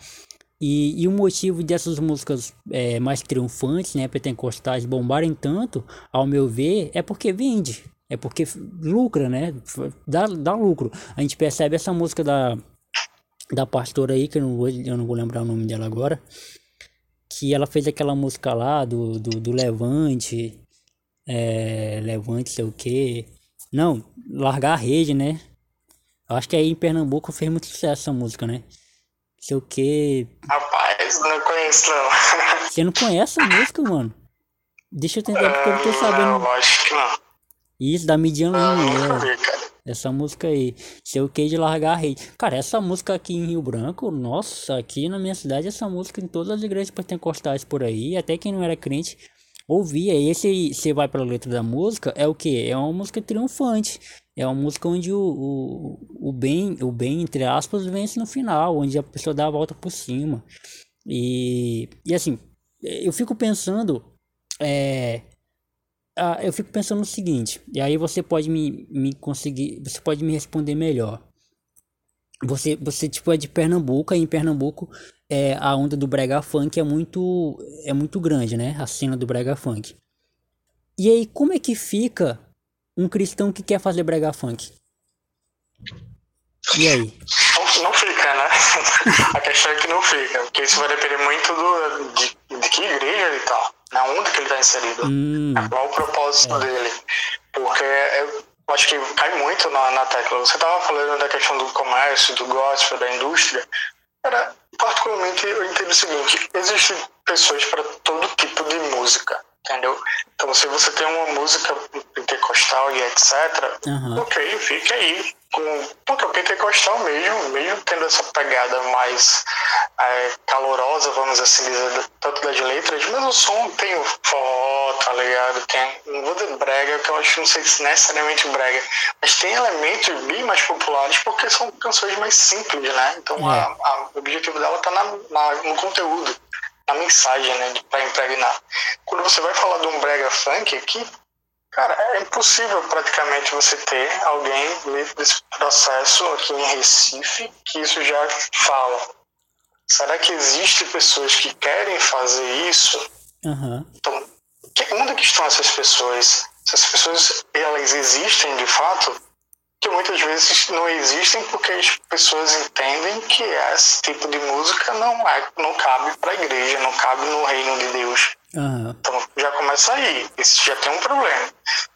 E, e o motivo dessas músicas é, mais triunfantes, né, pentecostais, bombarem tanto, ao meu ver, é porque vende. É porque lucra, né? Dá, dá lucro. A gente percebe essa música da, da pastora aí, que eu não, vou, eu não vou lembrar o nome dela agora que ela fez aquela música lá do, do, do Levante, é, Levante sei o que. Não, Largar a Rede, né? Eu acho que aí em Pernambuco fez muito sucesso essa música, né? Sei o que. Rapaz, não conheço não. [LAUGHS] Você não conhece a música, mano? Deixa eu tentar porque eu não tô sabendo. Não, acho que não. Isso, da Midian Lima. Essa música aí, Seu Que de Largar a Rede. Cara, essa música aqui em Rio Branco, nossa, aqui na minha cidade, essa música em todas as igrejas pentecostais por aí, até quem não era crente, ouvir. Aí esse você vai para a letra da música, é o que? É uma música triunfante. É uma música onde o, o, o bem, o bem, entre aspas, vence no final, onde a pessoa dá a volta por cima. E, e assim, eu fico pensando. É, eu fico pensando no seguinte, e aí você pode me, me conseguir. Você pode me responder melhor. Você, você tipo é de Pernambuco, e em Pernambuco é, a onda do brega funk é muito é muito grande, né? A cena do brega funk. E aí como é que fica um cristão que quer fazer brega funk? E aí? Não, não fica, né? [LAUGHS] a questão é que não fica, porque isso vai depender muito do, de, de que igreja ele tá, na onda que ele tá inserido, hum, qual o propósito é. dele. Porque eu acho que cai muito na, na tecla. Você tava falando da questão do comércio, do gospel, da indústria. Era, particularmente, eu entendo o seguinte: existem pessoas para todo tipo de música, entendeu? Então, se você tem uma música pentecostal e etc., uhum. ok, fique aí. Com, porque o pentecostal mesmo, mesmo tendo essa pegada mais é, calorosa, vamos assim dizer, tanto das letras, mas o som tem o forró, tá ligado? Tem, não vou dizer brega, que eu acho não sei se necessariamente brega, mas tem elementos bem mais populares porque são canções mais simples, né? Então é. a, a, o objetivo dela tá na, na, no conteúdo, na mensagem, né? Pra impregnar. Quando você vai falar de um brega funk aqui, Cara, é impossível praticamente você ter alguém livre desse processo aqui em Recife que isso já fala. Será que existem pessoas que querem fazer isso? Uhum. Então, onde que estão essas pessoas? Essas pessoas, elas existem de fato? Que muitas vezes não existem porque as pessoas entendem que esse tipo de música não, é, não cabe para a igreja, não cabe no reino de Deus. Uhum. Então já começa aí. Isso já tem um problema.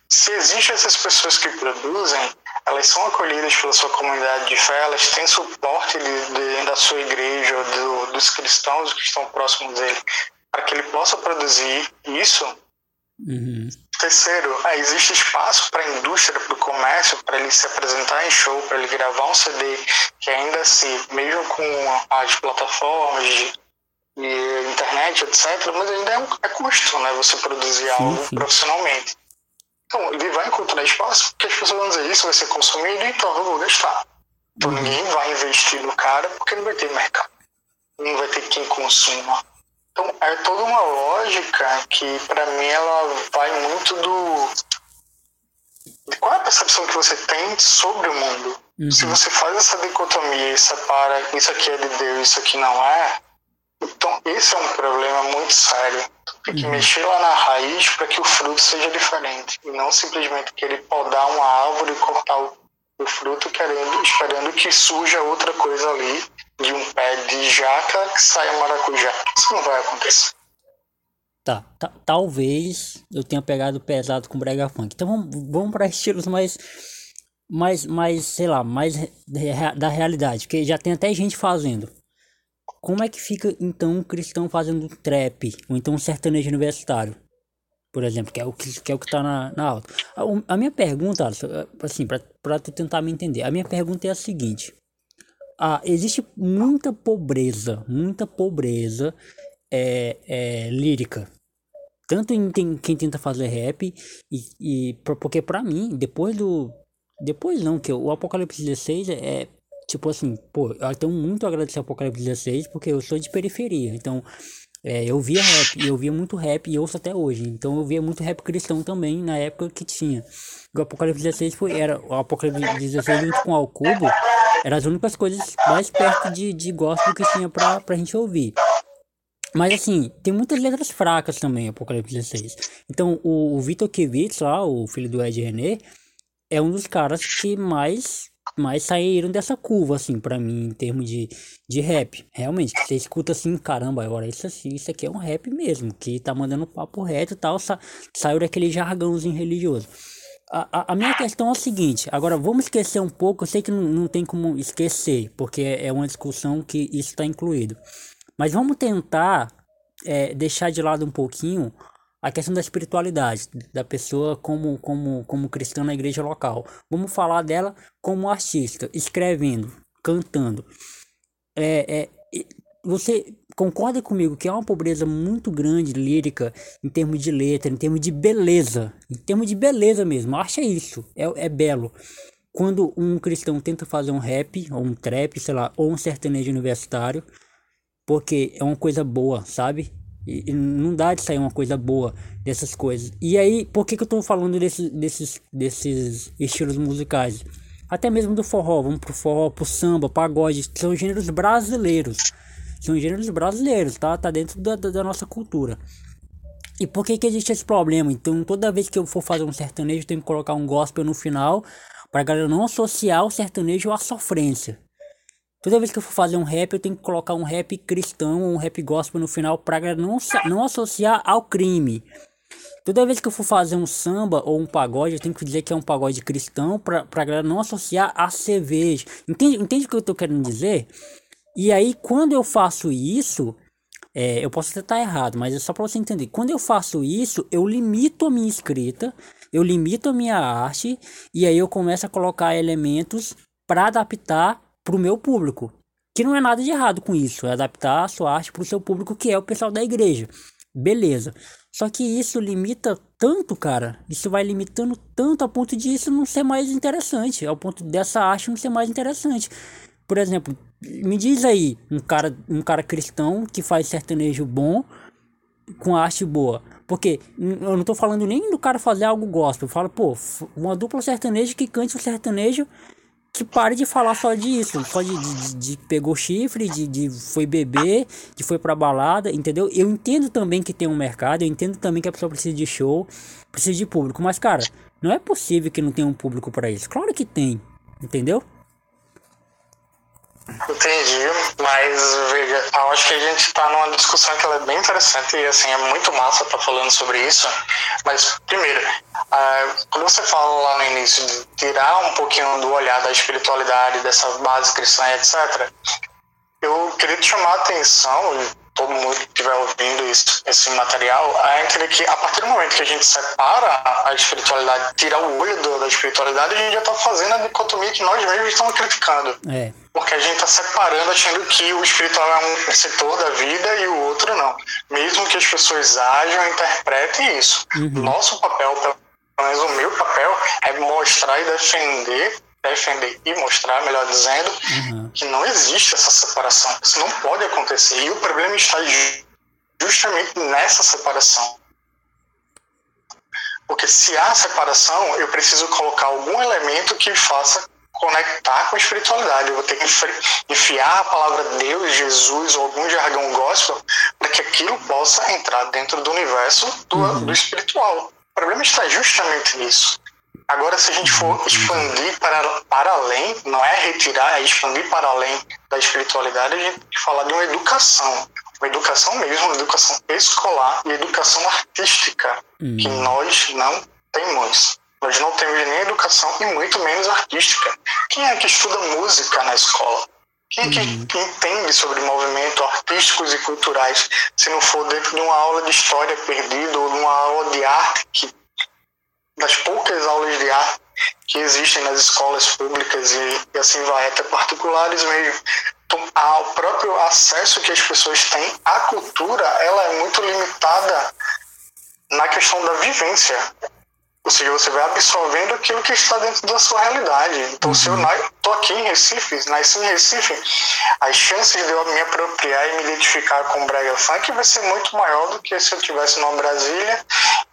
Se existem essas pessoas que produzem, elas são acolhidas pela sua comunidade de fé, elas têm suporte de, de, da sua igreja, do, dos cristãos que estão próximos dele, para que ele possa produzir isso. Uhum. Terceiro, ah, existe espaço para a indústria, para o comércio, para ele se apresentar em show, para ele gravar um CD, que ainda assim, mesmo com as plataformas de, de internet, etc., mas ainda é, um, é custo, né? Você produzir algo sim. profissionalmente. Então, ele vai encontrar espaço porque as pessoas vão dizer isso vai ser consumido, então eu vou gastar. Então, uhum. ninguém vai investir no cara porque não vai ter mercado. Não vai ter quem consuma. Então, é toda uma lógica que, para mim, ela vai muito do. De qual é a percepção que você tem sobre o mundo? Uhum. Se você faz essa dicotomia e separa isso aqui é de Deus, isso aqui não é, então esse é um problema muito sério. Tem que uhum. mexer lá na raiz para que o fruto seja diferente. E não simplesmente querer podar uma árvore e cortar o, o fruto querendo, esperando que surja outra coisa ali de um pé de jaca que saia maracujá. Isso não vai acontecer. Tá, talvez eu tenha pegado pesado com brega funk. Então vamos, vamos para estilos mais, mais, mais, sei lá, mais da realidade, porque já tem até gente fazendo. Como é que fica então um cristão fazendo trap, ou então um sertanejo universitário? Por exemplo, que é o que, que, é o que tá na, na alta. A, a minha pergunta, assim, para tu tentar me entender, a minha pergunta é a seguinte. Ah, existe muita pobreza, muita pobreza é, é, lírica. Tanto em quem, quem tenta fazer rap, e, e porque para mim, depois do. Depois não, que o Apocalipse 16 é, tipo assim, pô, eu tenho muito a agradecer ao Apocalipse 16 porque eu sou de periferia. Então, é, eu via rap, eu via muito rap e ouço até hoje. Então eu via muito rap cristão também na época que tinha. O Apocalipse 16 foi, era o Apocalipse 16 junto com o Alcubo, eram as únicas coisas mais perto de, de gospel que tinha pra, pra gente ouvir. Mas assim, tem muitas letras fracas também, Apocalipse 16. Então o, o Vitor Kivitz lá, o filho do Ed René, é um dos caras que mais mas saíram dessa curva, assim, para mim, em termos de, de rap. Realmente, você escuta assim, caramba, agora isso, assim, isso aqui é um rap mesmo, que tá mandando papo reto e tal, sa saiu daquele jargãozinho religioso. A, a, minha questão é a seguinte, agora vamos esquecer um pouco, eu sei que não, não tem como esquecer, porque é, é uma discussão que isso está incluído. Mas vamos tentar é, deixar de lado um pouquinho a questão da espiritualidade da pessoa como, como, como cristã na igreja local. Vamos falar dela como artista, escrevendo, cantando. É, é, você concorda comigo que é uma pobreza muito grande lírica em termos de letra, em termos de beleza, em termos de beleza mesmo. Acha isso, é, é belo. Quando um cristão tenta fazer um rap, ou um trap, sei lá, ou um sertanejo universitário, porque é uma coisa boa, sabe? E, não dá de sair uma coisa boa dessas coisas. E aí, por que, que eu tô falando desse, desses, desses estilos musicais? Até mesmo do forró, vamos pro forró, pro samba, pagode, são gêneros brasileiros. São gêneros brasileiros, tá? Tá dentro da, da, da nossa cultura. E por que que existe esse problema? Então, toda vez que eu for fazer um sertanejo, eu tenho que colocar um gospel no final, pra galera não associar o sertanejo à sofrência. Toda vez que eu for fazer um rap, eu tenho que colocar um rap cristão ou um rap gospel no final pra não, não associar ao crime. Toda vez que eu for fazer um samba ou um pagode, eu tenho que dizer que é um pagode cristão pra, pra galera não associar a cerveja. Entende, entende o que eu tô querendo dizer? E aí, quando eu faço isso, é, eu posso até estar errado, mas é só para você entender. Quando eu faço isso, eu limito a minha escrita, eu limito a minha arte, e aí eu começo a colocar elementos para adaptar para o meu público. Que não é nada de errado com isso, é adaptar a sua arte para o seu público, que é o pessoal da igreja. Beleza. Só que isso limita tanto, cara. Isso vai limitando tanto a ponto de isso não ser mais interessante. Ao ponto dessa arte não ser mais interessante. Por exemplo, me diz aí um cara, um cara cristão que faz sertanejo bom com arte boa. Porque eu não tô falando nem do cara fazer algo gospel. Eu falo, pô, uma dupla sertaneja que cante o sertanejo que pare de falar só disso, só de, de, de, pegou chifre, de, de foi beber, de foi pra balada, entendeu? Eu entendo também que tem um mercado, eu entendo também que a pessoa precisa de show, precisa de público, mas cara, não é possível que não tenha um público para isso. Claro que tem, entendeu? Entendi, mas acho que a gente está numa discussão que é bem interessante e assim, é muito massa estar tá falando sobre isso. Mas, primeiro, uh, quando você fala lá no início de tirar um pouquinho do olhar da espiritualidade, dessa base cristã, etc., eu queria te chamar a atenção, todo mundo que estiver ouvindo isso, esse material, é entender que a partir do momento que a gente separa a espiritualidade, tira o olho do, da espiritualidade, a gente já está fazendo a dicotomia que nós mesmos estamos criticando. É. Porque a gente está separando, achando que o espiritual é um setor da vida e o outro não. Mesmo que as pessoas ajam, interpretem isso. Uhum. Nosso papel, pelo menos o meu papel, é mostrar e defender defender e mostrar, melhor dizendo, uhum. que não existe essa separação. Isso não pode acontecer. E o problema está justamente nessa separação. Porque se há separação, eu preciso colocar algum elemento que faça conectar com a espiritualidade. Eu vou ter que enfiar a palavra Deus, Jesus ou algum jargão gospel para que aquilo possa entrar dentro do universo do, uhum. do espiritual. O problema está justamente nisso. Agora, se a gente for expandir para, para além, não é retirar, é expandir para além da espiritualidade, a gente tem que falar de uma educação. Uma educação mesmo, uma educação escolar e educação artística, uhum. que nós não temos. Nós não temos nem educação e muito menos artística. Quem é que estuda música na escola? Quem é que uhum. entende sobre movimentos artísticos e culturais se não for dentro de uma aula de história perdida ou de uma aula de arte que das poucas aulas de arte que existem nas escolas públicas e, e assim vai, até particulares mesmo. Então, o próprio acesso que as pessoas têm à cultura, ela é muito limitada na questão da vivência. Ou seja, você vai absorvendo aquilo que está dentro da sua realidade. Então, se eu estou uhum. aqui em Recife, nasci em Recife, as chances de eu me apropriar e me identificar com o Brega Funk vai ser muito maior do que se eu tivesse numa Brasília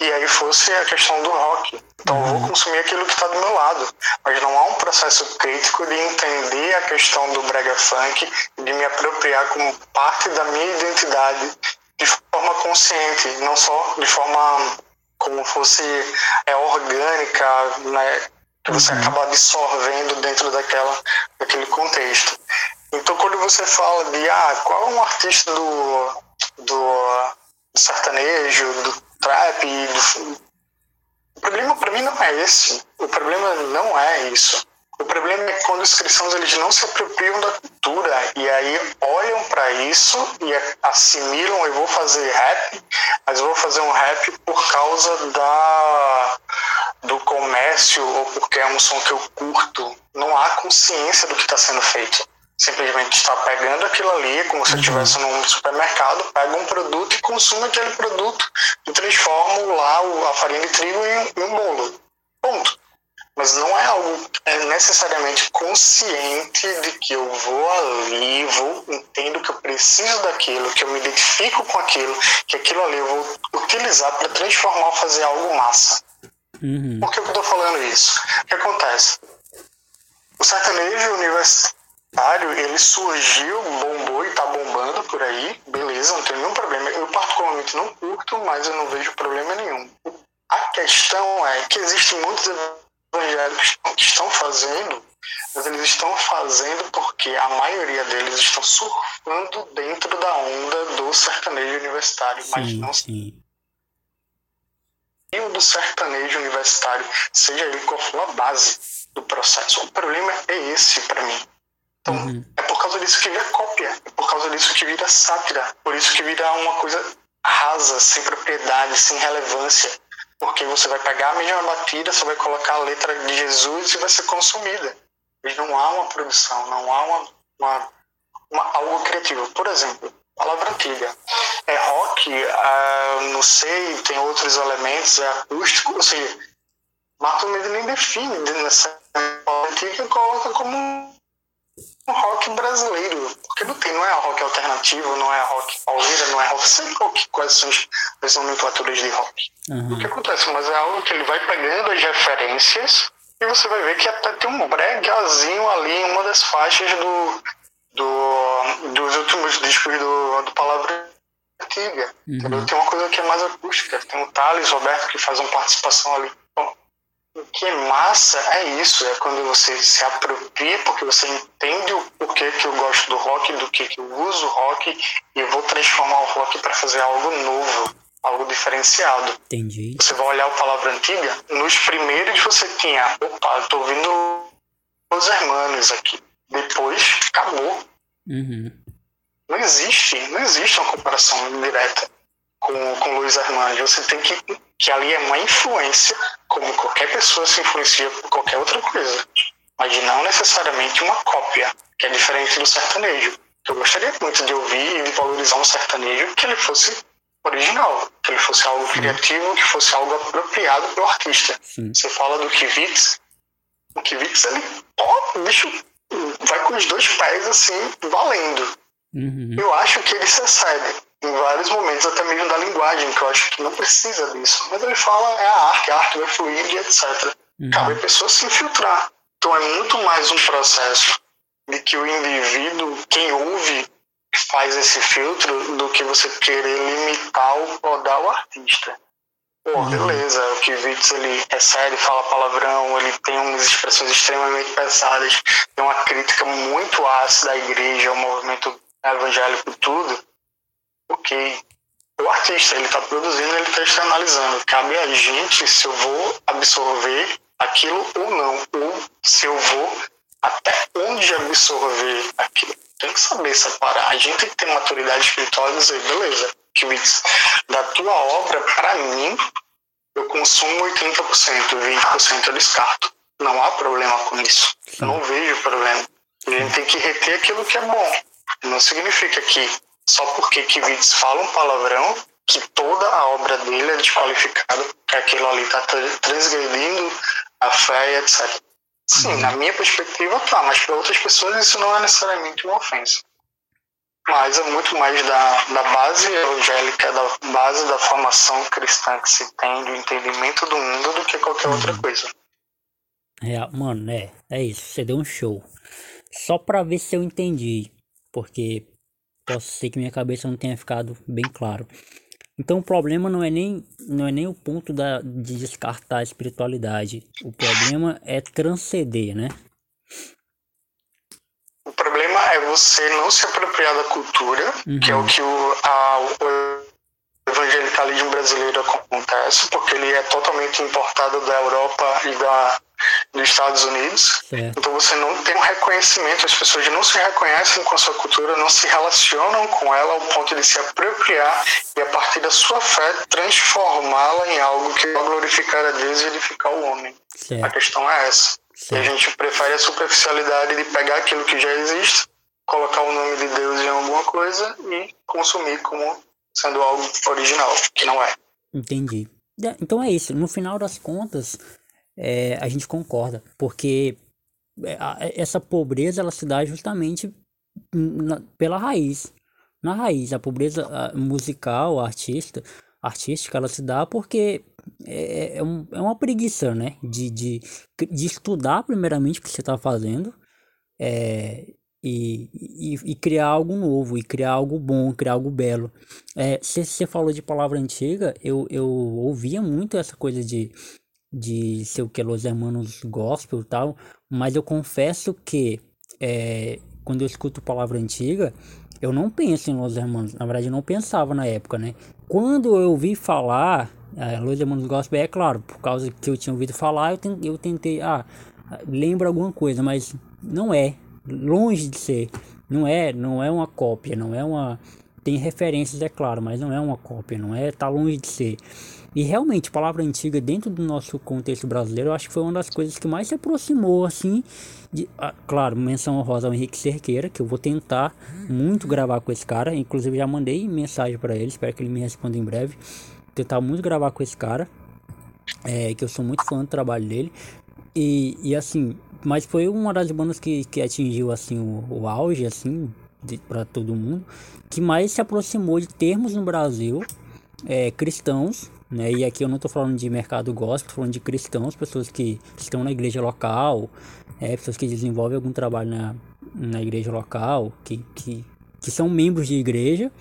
e aí fosse a questão do rock. Então, eu vou uhum. consumir aquilo que está do meu lado. Mas não há um processo crítico de entender a questão do Brega Funk, de me apropriar como parte da minha identidade de forma consciente, não só de forma como fosse é, orgânica, né, que você uhum. acaba absorvendo dentro daquela, daquele contexto. Então, quando você fala de ah, qual é um artista do, do, do sertanejo, do trap, do, o problema para mim não é esse. O problema não é isso. O problema é quando os cristãos eles não se apropriam da cultura e aí olham para isso e assimilam, eu vou fazer rap, mas vou fazer um rap por causa da do comércio ou porque é um som que eu curto. Não há consciência do que está sendo feito. simplesmente está pegando aquilo ali, como se uhum. estivesse num supermercado, pega um produto e consome aquele produto e transforma lá a farinha de trigo em um bolo. Ponto. Mas não é algo é necessariamente consciente de que eu vou ali, vou, entendo que eu preciso daquilo, que eu me identifico com aquilo, que aquilo ali eu vou utilizar para transformar, fazer algo massa. Uhum. Por que eu estou falando isso? O que acontece? O sertanejo universitário, ele surgiu, bombou e está bombando por aí, beleza, não tem nenhum problema. Eu particularmente não curto, mas eu não vejo problema nenhum. A questão é que existem muitos evangélicos que estão fazendo, mas eles estão fazendo porque a maioria deles estão surfando dentro da onda do sertanejo universitário, sim, mas não sim. do sertanejo universitário, seja ele qual for a base do processo. O problema é esse para mim. Então, uhum. é por causa disso que vira cópia, é por causa disso que vira sátira, por isso que vira uma coisa rasa, sem propriedade, sem relevância porque você vai pegar a mesma batida, você vai colocar a letra de Jesus e vai ser consumida. E não há uma produção, não há uma, uma, uma algo criativo. Por exemplo, palavra antiga. É rock, uh, não sei, tem outros elementos, é acústico, ou seja, Marco nem define nessa palavra antiga coloca como um rock brasileiro, porque não tem, não é rock alternativo, não é rock pauleira, não é rock, sei rock, quais são as nomenclaturas de rock. Uhum. O que acontece? Mas é algo que ele vai pegando as referências e você vai ver que até tem um bregazinho ali em uma das faixas do, do, dos últimos discos do, do Palavra Antiga. Uhum. Tem uma coisa que é mais acústica, tem o Thales Roberto que faz uma participação ali. O que massa é isso, é quando você se apropria, porque você entende o porquê que eu gosto do rock, do que, que eu uso o rock, e eu vou transformar o rock para fazer algo novo, algo diferenciado. Entendi. Você vai olhar a palavra antiga, nos primeiros você tinha, opa, eu tô ouvindo os hermanos aqui. Depois, acabou. Uhum. Não existe, não existe uma comparação direta com, com Luiz Hermanos. Você tem que que ali é uma influência, como qualquer pessoa se influencia por qualquer outra coisa, mas não necessariamente uma cópia, que é diferente do sertanejo. Eu gostaria muito de ouvir e de valorizar um sertanejo que ele fosse original, que ele fosse algo criativo, que fosse algo apropriado pelo artista. Sim. Você fala do Kivitz, o Kivitz, ele, ó, bicho, vai com os dois pés assim, valendo. Uhum. Eu acho que ele se excede em vários momentos, até mesmo da linguagem, que eu acho que não precisa disso. Mas ele fala, é a arte, a arte vai fluir e etc. Uhum. Cabe a pessoa se infiltrar. Então é muito mais um processo de que o indivíduo, quem ouve, faz esse filtro, do que você querer limitar ou podar o artista. Pô, uhum. beleza, o que Vitz ele é sério, fala palavrão, ele tem umas expressões extremamente pesadas, tem uma crítica muito ácida à igreja, ao movimento evangélico tudo ok. O artista, ele está produzindo, ele está externalizando. Cabe a gente se eu vou absorver aquilo ou não, ou se eu vou até onde absorver aquilo. Tem que saber separar. A gente tem que ter maturidade espiritual e dizer, beleza, que da tua obra, para mim, eu consumo 80%, 20% eu descarto. Não há problema com isso. Eu não vejo problema. A gente tem que reter aquilo que é bom. Não significa que só porque Kivitz fala um palavrão que toda a obra dele é desqualificada porque aquilo ali está transgredindo a fé e etc. Sim, uhum. na minha perspectiva tá, mas para outras pessoas isso não é necessariamente uma ofensa. Mas é muito mais da, da base evangélica, da base da formação cristã que se tem, do entendimento do mundo, do que qualquer outra uhum. coisa. É, mano, é, é isso, você deu um show. Só pra ver se eu entendi. Porque Posso ser que minha cabeça não tenha ficado bem claro. Então o problema não é nem, não é nem o ponto da, de descartar a espiritualidade. O problema é transcender, né? O problema é você não se apropriar da cultura, uhum. que é o que o, a, o evangelicalismo brasileiro acontece, porque ele é totalmente importado da Europa e da dos Estados Unidos. Certo. Então você não tem um reconhecimento, as pessoas não se reconhecem com a sua cultura, não se relacionam com ela ao ponto de se apropriar e a partir da sua fé transformá-la em algo que vai glorificar a Deus e edificar o homem. Certo. A questão é essa. Certo. E a gente prefere a superficialidade de pegar aquilo que já existe colocar o nome de Deus em alguma coisa e consumir como sendo algo original, que não é. Entendi. Então é isso. No final das contas, é, a gente concorda, porque é, essa pobreza ela se dá justamente na, pela raiz. Na raiz, a pobreza musical, artista, artística, ela se dá porque é, é, um, é uma preguiça, né? De, de, de estudar primeiramente o que você está fazendo é, e, e, e, criar algo novo, e criar algo bom, criar algo belo. Você é, falou de palavra antiga, eu, eu ouvia muito essa coisa de, de ser o que, Los Hermanos Gospel e tal, mas eu confesso que é, quando eu escuto palavra antiga, eu não penso em Los Hermanos, na verdade eu não pensava na época, né? Quando eu ouvi falar é, Los Hermanos Gospel, é claro, por causa que eu tinha ouvido falar, eu eu tentei ah, lembra alguma coisa, mas não é, longe de ser, não é, não é uma cópia, não é uma tem referências é claro, mas não é uma cópia, não é, tá longe de ser. E realmente, palavra antiga dentro do nosso contexto brasileiro, eu acho que foi uma das coisas que mais se aproximou assim, de, ah, claro, menção honrosa ao Henrique Cerqueira, que eu vou tentar muito gravar com esse cara, inclusive já mandei mensagem para ele, espero que ele me responda em breve. Tentar muito gravar com esse cara, é, que eu sou muito fã do trabalho dele. E, e assim, mas foi uma das bandas que, que atingiu assim o, o auge assim para todo mundo, que mais se aproximou de termos no Brasil é, cristãos, né? E aqui eu não estou falando de mercado gospel, tô falando de cristãos, pessoas que estão na igreja local, é, pessoas que desenvolvem algum trabalho na, na igreja local, que, que, que são membros de igreja,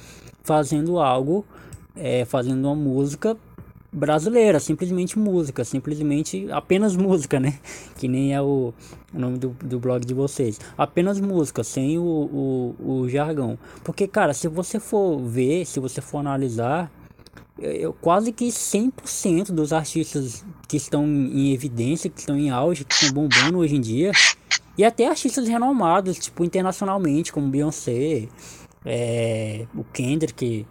fazendo algo, é, fazendo uma música brasileira, simplesmente música, simplesmente apenas [LAUGHS] música, né? Que nem é o, o nome do, do blog de vocês. Apenas música, sem o, o, o jargão. Porque, cara, se você for ver, se você for analisar, eu, quase que 100% dos artistas que estão em evidência, que estão em auge, que estão bombando hoje em dia, e até artistas renomados, tipo, internacionalmente, como Beyoncé, é, o Kendrick,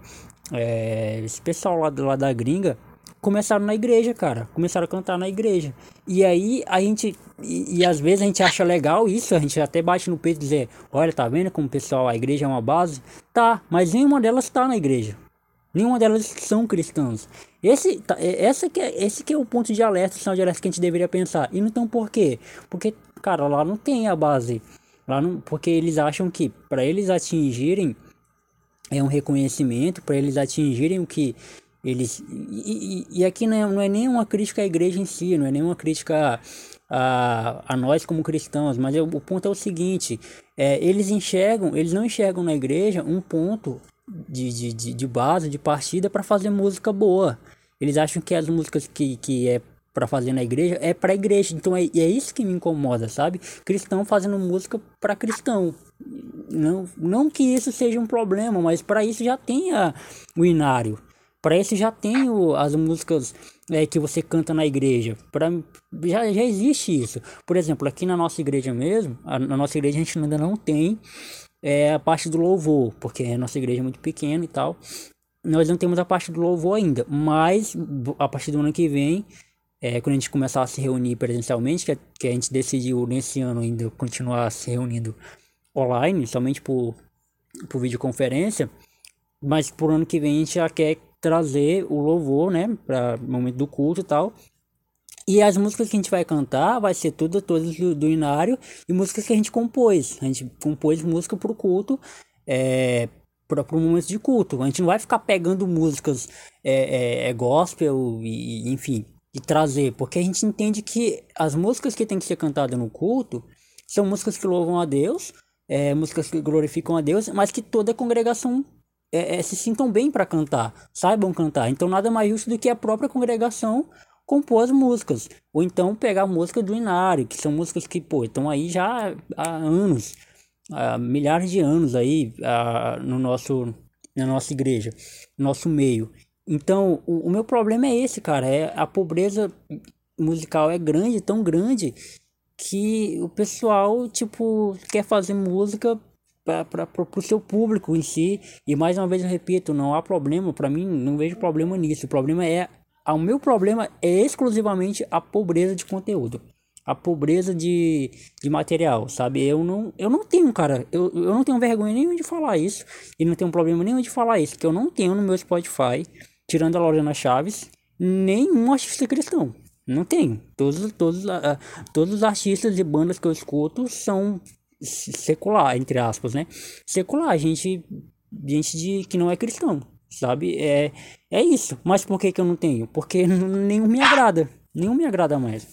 é, esse pessoal lá, lá da gringa, começaram na igreja, cara. Começaram a cantar na igreja. E aí a gente. E, e, às vezes a gente acha legal isso, a gente até bate no peito e dizer, olha, tá vendo como pessoal, a igreja é uma base? Tá, mas nenhuma delas está na igreja. Nenhuma delas são cristãs. Esse, tá, é, essa que é, esse que é o ponto de alerta, sinal de alerta que a gente deveria pensar. E então por quê? Porque, cara, lá não tem a base. Lá não, porque eles acham que para eles atingirem é um reconhecimento, para eles atingirem o que eles e, e, e aqui não é, não é nem uma crítica à igreja em si, não é nem uma crítica a, a nós como cristãos, mas é, o ponto é o seguinte: é, eles enxergam, eles não enxergam na igreja um ponto de, de, de, de base, de partida para fazer música boa. Eles acham que as músicas que, que é para fazer na igreja é para igreja. Então é, é isso que me incomoda, sabe? Cristão fazendo música para cristão. Não, não que isso seja um problema, mas para isso já tem a, o inário. Para isso já tem o, as músicas é, que você canta na igreja. Pra, já, já existe isso. Por exemplo, aqui na nossa igreja mesmo, a, na nossa igreja a gente ainda não tem é a parte do louvor, porque a nossa igreja é muito pequena e tal. Nós não temos a parte do louvor ainda, mas a partir do ano que vem, é, quando a gente começar a se reunir presencialmente, que, a, que a gente decidiu nesse ano ainda continuar se reunindo online, somente por, por videoconferência, mas por ano que vem a gente já quer trazer o louvor, né, para o momento do culto e tal, e as músicas que a gente vai cantar vai ser tudo todas do, do Inário e músicas que a gente compôs. A gente compôs música pro culto, é, para o momento de culto. A gente não vai ficar pegando músicas é, é, é, gospel e, enfim, e trazer, porque a gente entende que as músicas que tem que ser cantadas no culto são músicas que louvam a Deus, é, músicas que glorificam a Deus, mas que toda a congregação é, é, se sintam bem para cantar, saibam cantar. Então nada mais justo do que a própria congregação compor as músicas. Ou então pegar música do Inário, que são músicas que, pô, estão aí já há anos, há milhares de anos aí no nosso, na nossa igreja, no nosso meio. Então, o, o meu problema é esse, cara, é a pobreza musical é grande, tão grande, que o pessoal, tipo, quer fazer música para o seu público em si. E mais uma vez eu repito, não há problema, para mim, não vejo problema nisso. O problema é o meu problema é exclusivamente a pobreza de conteúdo. a pobreza de, de material, sabe? Eu não, eu não tenho, cara, eu, eu não tenho vergonha nenhuma de falar isso, e não tenho problema nenhum de falar isso, porque eu não tenho no meu Spotify, tirando a Lorena Chaves, nenhum artista cristão. Não tenho. Todos, todos, uh, todos os artistas e bandas que eu escuto são secular, entre aspas, né? Secular, gente, gente de, que não é cristão, sabe? É, é isso. Mas por que, que eu não tenho? Porque [LAUGHS] nenhum me agrada. Nenhum me agrada mais.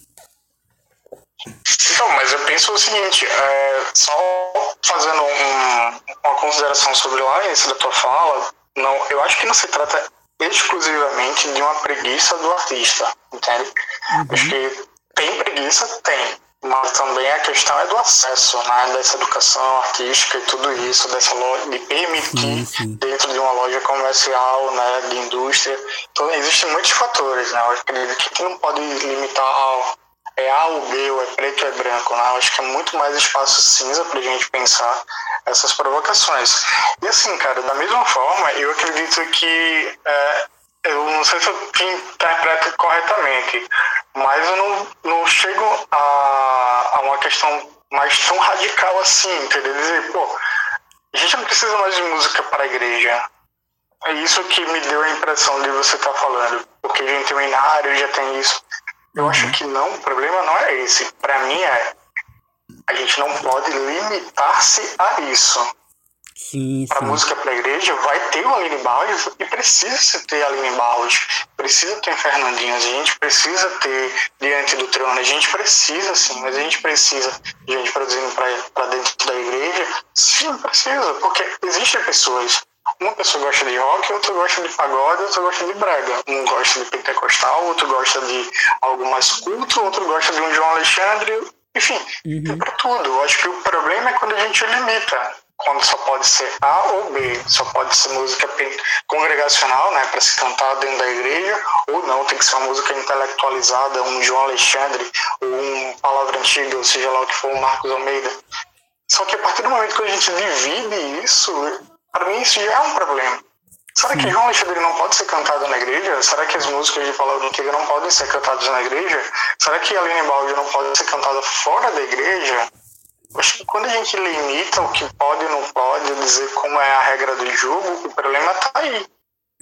Então, mas eu penso o seguinte, é, só fazendo um, uma consideração sobre lá esse da tua fala, não, eu acho que não se trata exclusivamente de uma preguiça do artista, entende? Uhum. Acho que tem preguiça, tem, mas também a questão é do acesso, né, dessa educação artística e tudo isso, dessa loja, de permitir sim, sim. dentro de uma loja comercial, né, de indústria. Então, existem muitos fatores, né, eu acredito que não pode limitar ao é A ou B, ou é preto ou é branco, né, eu acho que é muito mais espaço cinza para a gente pensar essas provocações. E assim, cara, da mesma forma, eu acredito que é, eu não sei se eu te interpreto corretamente, mas eu não, não chego a, a uma questão mais tão radical assim, entendeu? Dizer, pô, a gente não precisa mais de música para a igreja. É isso que me deu a impressão de você estar tá falando, porque a gente tem um inário, já tem isso. Eu acho que não, o problema não é esse. Para mim é, a gente não pode limitar-se a isso. Sim, para música para a igreja vai ter o Aline Barros e precisa ter Aline Barros, precisa ter Fernandinho, a gente precisa ter diante do trono, a gente precisa sim, mas a gente precisa de gente produzindo para dentro da igreja, sim, precisa, porque existem pessoas. Uma pessoa gosta de rock, outra gosta de pagode, outra gosta de brega. Um gosta de pentecostal, outro gosta de algo mais culto, outro gosta de um João Alexandre, enfim, uhum. tem para tudo. Eu acho que o problema é quando a gente limita quando só pode ser A ou B, só pode ser música congregacional, né, para se cantar dentro da igreja, ou não, tem que ser uma música intelectualizada, um João Alexandre, ou um Palavra Antiga, ou seja lá o que for, um Marcos Almeida. Só que a partir do momento que a gente divide isso, para mim isso já é um problema. Será que João Alexandre não pode ser cantado na igreja? Será que as músicas de Palavra Antiga não podem ser cantadas na igreja? Será que Aline Balde não pode ser cantada fora da igreja? Acho que quando a gente limita o que pode e não pode, dizer como é a regra do jogo, o problema está aí.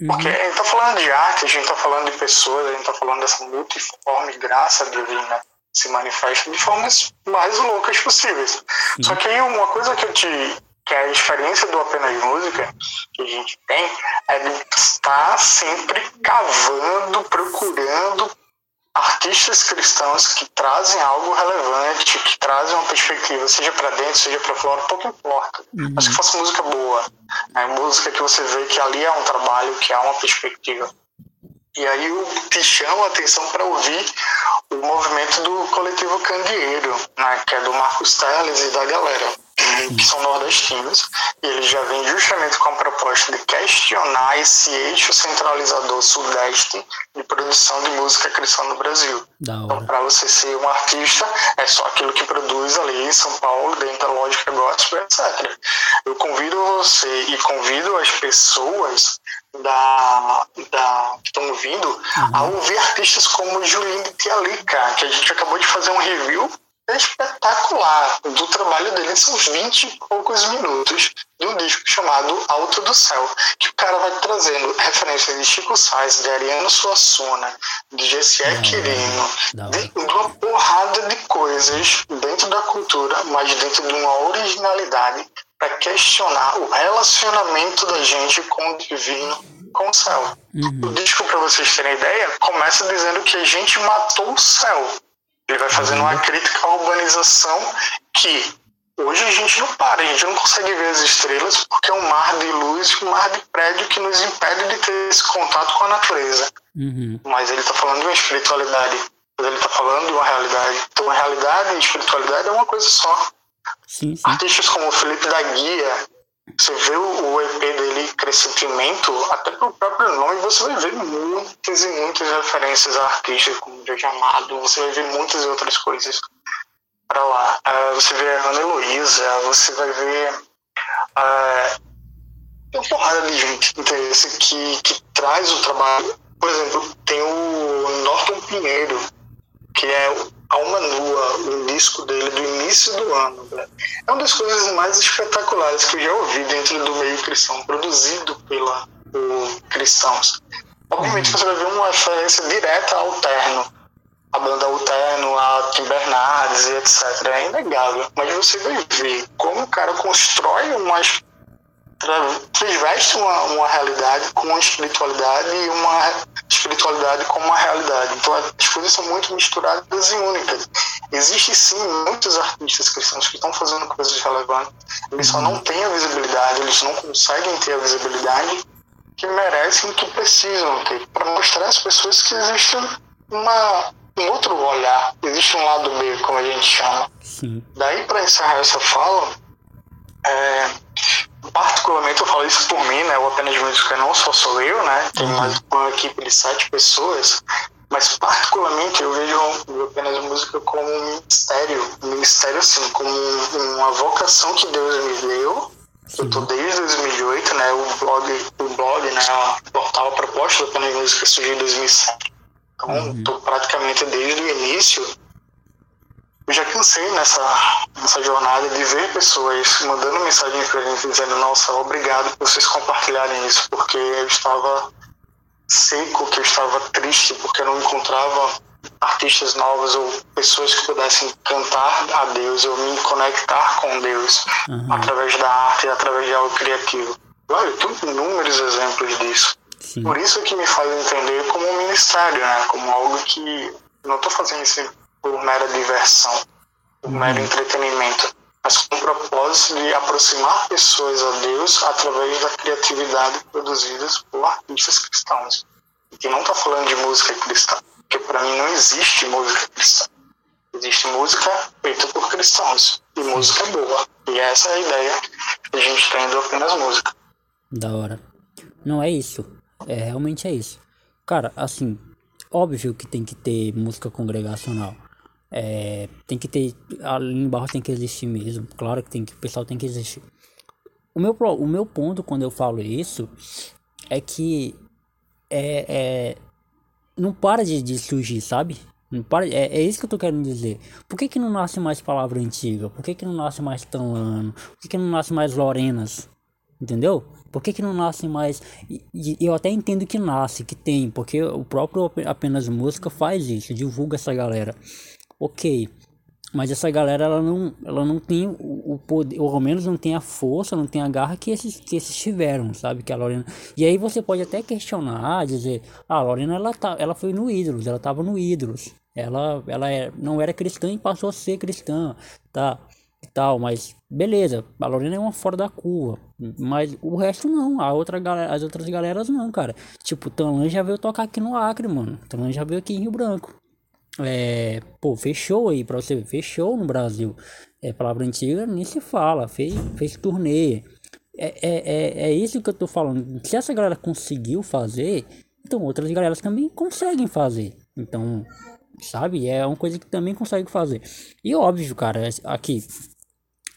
Porque uhum. a gente está falando de arte, a gente está falando de pessoas, a gente está falando dessa multiforme graça divina se manifesta de formas mais loucas possíveis. Uhum. Só que aí uma coisa que eu te que é a experiência do apenas música que a gente tem é de estar sempre cavando, procurando artistas cristãos que trazem algo relevante, que trazem uma perspectiva, seja para dentro, seja para fora, pouco importa. Uhum. Mas que faça música boa, né? música que você vê que ali é um trabalho, que há uma perspectiva. E aí eu te chamo a atenção para ouvir o movimento do coletivo Candeeiro, né? que é do Marcos Teles e da galera que são nordestinos, e eles já vêm justamente com a proposta de questionar esse eixo centralizador sudeste de produção de música cristã no Brasil. Então, para você ser um artista, é só aquilo que produz ali em São Paulo, dentro da lógica gospel, etc. Eu convido você e convido as pessoas da, da, que estão ouvindo uhum. a ouvir artistas como Julinho Tialica, que a gente acabou de fazer um review espetacular do trabalho dele. São 20 e poucos minutos de um disco chamado Alto do Céu, que o cara vai trazendo referências de Chico Sainz, de Ariano Suassuna, de Gessier Quirino, de, de uma porrada de coisas dentro da cultura, mas dentro de uma originalidade para questionar o relacionamento da gente com o divino, com o céu. Uhum. O disco, para vocês terem ideia, começa dizendo que a gente matou o céu ele vai fazendo uma crítica à urbanização que hoje a gente não para, a gente não consegue ver as estrelas porque é um mar de luz, um mar de prédio que nos impede de ter esse contato com a natureza. Uhum. Mas ele está falando de uma espiritualidade, mas ele está falando de uma realidade. Então, a realidade e a espiritualidade é uma coisa só. Sim, sim. Artistas como o Felipe da Guia, você vê o, EP dele, Crescentimento, até pelo próprio nome, você vai ver muitas e muitas referências a artistas como Jorge Amado, você vai ver muitas outras coisas para lá. Uh, você vê a Ana Heloísa, você vai ver. Uh, uma porrada de gente interesse que, que traz o trabalho. Por exemplo, tem o Norton Pinheiro, que é Alma Nua, o disco dele do início do ano. Né? É uma das coisas mais espetaculares que eu já ouvi dentro do meio cristão, produzido pela, por cristãos. Obviamente você vai ver uma referência direta ao Terno, a banda Alterno, a Tim Bernardes e etc. É inegável. Mas você vai ver como o cara constrói uma transveste uma, uma realidade com uma espiritualidade e uma espiritualidade com uma realidade. Então as coisas são muito misturadas e únicas. Existem sim muitos artistas cristãos que estão fazendo coisas relevantes, eles só não têm a visibilidade, eles não conseguem ter a visibilidade que merecem, que precisam ter, para mostrar às pessoas que existe uma, um outro olhar, existe um lado B, como a gente chama. Sim. Daí, para encerrar essa fala, é, particularmente eu falo isso por mim, né? O Apenas Música não só sou eu, né? Tem uhum. mais uma equipe de sete pessoas, mas particularmente eu vejo o Apenas Música como um ministério, um ministério assim, como uma vocação que Deus me deu. Eu tô desde 2008, né? O blog, o blog, né? O portal proposta do Apenas Música surgiu em 2007. Então, uhum. tô praticamente desde o início eu já cansei nessa, nessa jornada de ver pessoas mandando mensagens pra gente dizendo, nossa, obrigado por vocês compartilharem isso, porque eu estava seco, que eu estava triste, porque eu não encontrava artistas novos ou pessoas que pudessem cantar a Deus ou me conectar com Deus uhum. através da arte, através de algo criativo. Olha, eu tenho inúmeros exemplos disso. Sim. Por isso que me faz entender como um ministério, né? Como algo que não estou fazendo isso por mera diversão, por mero uhum. entretenimento, mas com o propósito de aproximar pessoas a Deus através da criatividade produzida por artistas cristãos. E não está falando de música cristã, porque para mim não existe música cristã. Existe música feita por cristãos e música boa. E essa é a ideia que a gente tem do apenas música. Da hora. Não é isso. É realmente é isso. Cara, assim, óbvio que tem que ter música congregacional. É, tem que ter. Ali embaixo tem que existir mesmo. Claro que tem que. O pessoal tem que existir. O meu, o meu ponto quando eu falo isso é que é, é não para de, de surgir, sabe? Não para, é, é isso que eu tô querendo dizer. Por que, que não nasce mais palavra antiga? Por que, que não nasce mais Tanlano? Por que, que não nasce mais Lorenas? Entendeu? Por que, que não nasce mais? E, e, eu até entendo que nasce, que tem, porque o próprio Apenas Música faz isso, divulga essa galera ok. Mas essa galera ela não, ela não tem o, poder, ou ao menos não tem a força, não tem a garra que esses, que esses tiveram, sabe? Que a Lorena. E aí você pode até questionar, dizer, ah, a Lorena ela, tá, ela foi no Ídolos, ela tava no Ídolos. Ela, ela é, não era cristã e passou a ser cristã, tá? E tal, mas beleza, a Lorena é uma fora da curva. Mas o resto não, a outra galera, as outras galeras não, cara. Tipo, Tanlan já veio tocar aqui no Acre, mano. Tanlan já veio aqui em Rio Branco. É, pô, fechou aí pra você ver, fechou no Brasil. É palavra antiga, nem se fala, fez, fez turnê. É, é, é, é isso que eu tô falando. Se essa galera conseguiu fazer, então outras galeras também conseguem fazer. Então, sabe? É uma coisa que também consegue fazer. E óbvio, cara, aqui,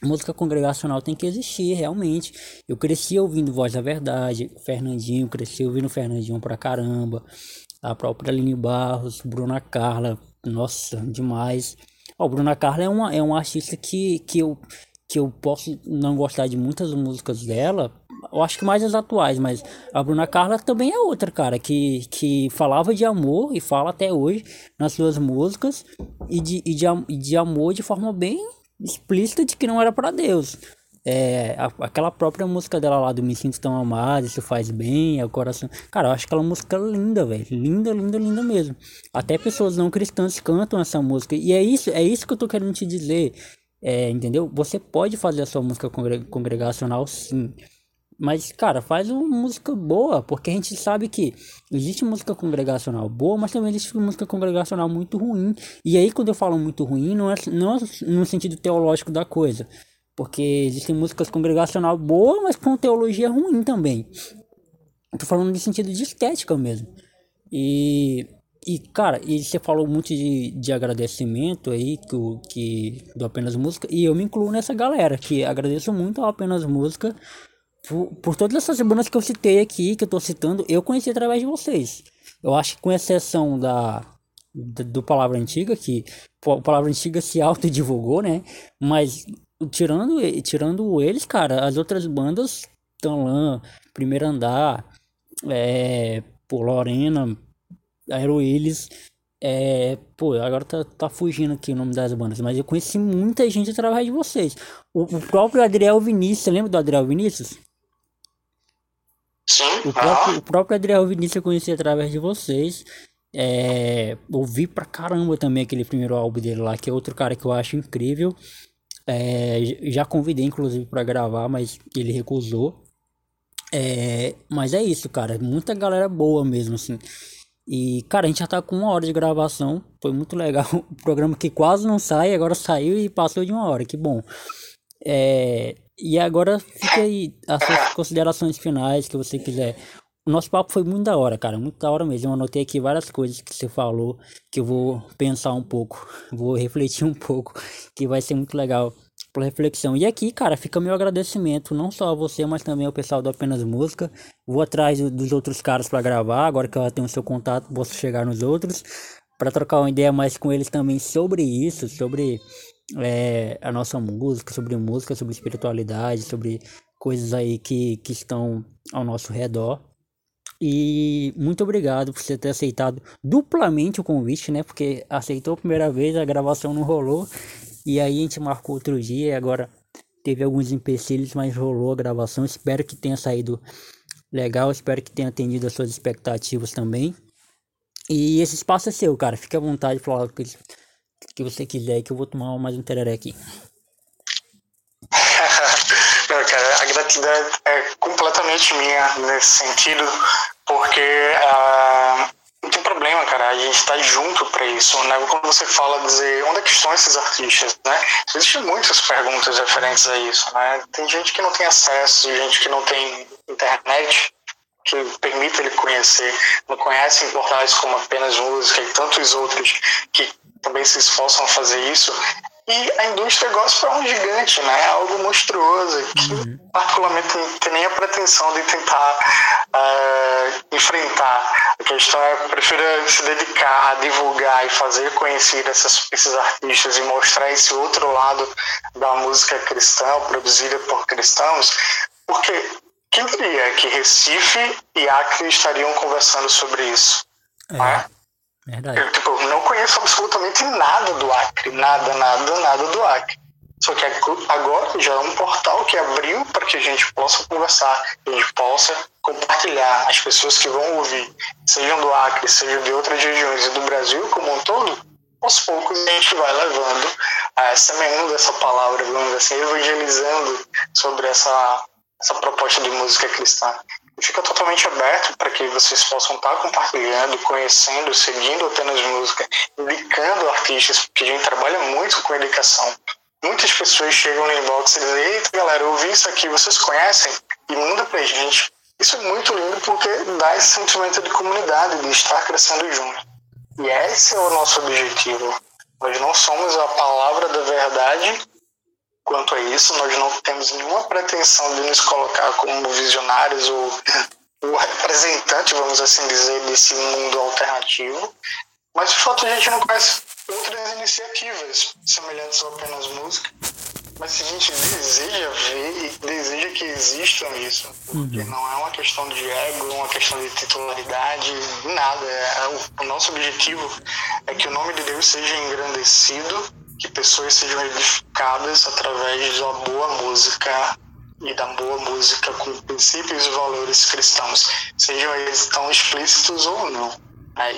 música congregacional tem que existir, realmente. Eu cresci ouvindo Voz da Verdade, Fernandinho, cresci ouvindo Fernandinho pra caramba a própria Aline Barros, Bruna Carla, nossa, demais. Ó, Bruna Carla é uma, é uma artista que, que, eu, que eu posso não gostar de muitas músicas dela, eu acho que mais as atuais, mas a Bruna Carla também é outra, cara, que, que falava de amor e fala até hoje nas suas músicas e de, e de, de amor de forma bem explícita de que não era para Deus. É, a, aquela própria música dela lá do Me Sinto Tão Amado, Isso Faz Bem, é o coração. Cara, eu acho aquela música linda, velho. Linda, linda, linda mesmo. Até pessoas não cristãs cantam essa música. E é isso, é isso que eu tô querendo te dizer. É, entendeu? Você pode fazer a sua música congregacional sim. Mas, cara, faz uma música boa, porque a gente sabe que existe música congregacional boa, mas também existe música congregacional muito ruim. E aí, quando eu falo muito ruim, não é, não é no sentido teológico da coisa. Porque existem músicas congregacional boa, mas com teologia ruim também. Eu tô falando de sentido de estética mesmo. E, e cara, e você falou muito de, de agradecimento aí, que, que do Apenas Música, e eu me incluo nessa galera, que agradeço muito ao Apenas Música por, por todas essas bandas que eu citei aqui, que eu tô citando, eu conheci através de vocês. Eu acho que com exceção da, do, Palavra Antiga, que a Palavra Antiga se autodivulgou, né? Mas tirando, tirando eles, cara, as outras bandas, Tanlan, Primeiro Andar, é, pô, Lorena, Aero Willis, é, pô, agora tá, tá fugindo aqui o nome das bandas, mas eu conheci muita gente através de vocês. O, o próprio Adriel Vinícius, lembra do Adriel Vinícius? Sim. O próprio, o próprio Adriel Vinícius eu conheci através de vocês. É, ouvi pra caramba também aquele primeiro álbum dele lá, que é outro cara que eu acho incrível. É, já convidei, inclusive, para gravar, mas ele recusou. É, mas é isso, cara. Muita galera boa mesmo, assim. E, cara, a gente já tá com uma hora de gravação. Foi muito legal. [LAUGHS] O programa que quase não sai, agora saiu e passou de uma hora. Que bom. É, e agora fica aí as suas considerações finais que você quiser. O nosso papo foi muito da hora, cara. Muito da hora mesmo. Eu anotei aqui várias coisas que você falou que eu vou pensar um pouco. [LAUGHS] Vou refletir um pouco. Que vai ser muito legal pela reflexão. E aqui, cara, fica meu agradecimento, não só a você, mas também ao pessoal do Apenas Música. Vou atrás dos outros caras para gravar, agora que eu tenho o seu contato, posso chegar nos outros, para trocar uma ideia mais com eles também sobre isso, sobre é, a nossa música, sobre música, sobre espiritualidade, sobre coisas aí que, que estão ao nosso redor. E muito obrigado por você ter aceitado duplamente o convite, né? Porque aceitou a primeira vez, a gravação não rolou. E aí a gente marcou outro dia e agora teve alguns empecilhos, mas rolou a gravação. Espero que tenha saído legal, espero que tenha atendido as suas expectativas também. E esse espaço é seu, cara. Fique à vontade de falar o que, você quiser que eu vou tomar mais um tereré aqui. Não, cara, a gratidão é completamente minha nesse sentido, porque uh, não tem problema, cara. A gente está junto para isso, né? Quando você fala dizer onde é que estão esses artistas, né? Existem muitas perguntas referentes a isso, né? Tem gente que não tem acesso, gente que não tem internet que permita ele conhecer, não conhecem portais como apenas música e tantos outros que também se esforçam a fazer isso. E a indústria gosta para um gigante, né? É algo monstruoso, que uhum. particularmente não tem nem a pretensão de tentar uh, enfrentar. A questão é, prefiro se dedicar a divulgar e fazer conhecer essas, esses artistas e mostrar esse outro lado da música cristã, produzida por cristãos, porque quem diria que Recife e Acre estariam conversando sobre isso? É. Né? Verdade. Eu tipo, não conheço absolutamente nada do Acre, nada, nada, nada do Acre. Só que agora já é um portal que abriu para que a gente possa conversar, a gente possa compartilhar as pessoas que vão ouvir, sejam do Acre, sejam de outras regiões e do Brasil como um todo, aos poucos a gente vai levando, uh, semeando essa palavra, vamos assim, evangelizando sobre essa, essa proposta de música cristã fica totalmente aberto para que vocês possam estar compartilhando, conhecendo, seguindo apenas música, indicando artistas, porque a gente trabalha muito com educação. Muitas pessoas chegam no inbox e dizem, eita galera, eu ouvi isso aqui, vocês conhecem? E manda pra gente. Isso é muito lindo porque dá esse sentimento de comunidade, de estar crescendo junto. E esse é o nosso objetivo. Nós não somos a palavra da verdade, quanto a isso. Nós não temos nenhuma pretensão de nos colocar como visionários ou [LAUGHS] o representante, vamos assim dizer, desse mundo alternativo. Mas de fato a gente não conhece outras iniciativas semelhantes a apenas música. Mas se a gente deseja ver e deseja que existam isso, porque uhum. não é uma questão de ego, uma questão de titularidade, nada. É, o nosso objetivo é que o nome de Deus seja engrandecido que pessoas sejam edificadas através da boa música e da boa música com princípios e valores cristãos, sejam eles tão explícitos ou não.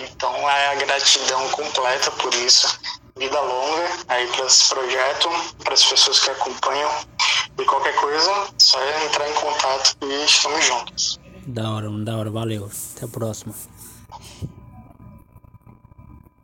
então é a gratidão completa por isso. Vida longa aí para esse projeto, para as pessoas que acompanham. E qualquer coisa, só é entrar em contato e estamos juntos. Da hora, da hora, valeu. Até a próxima.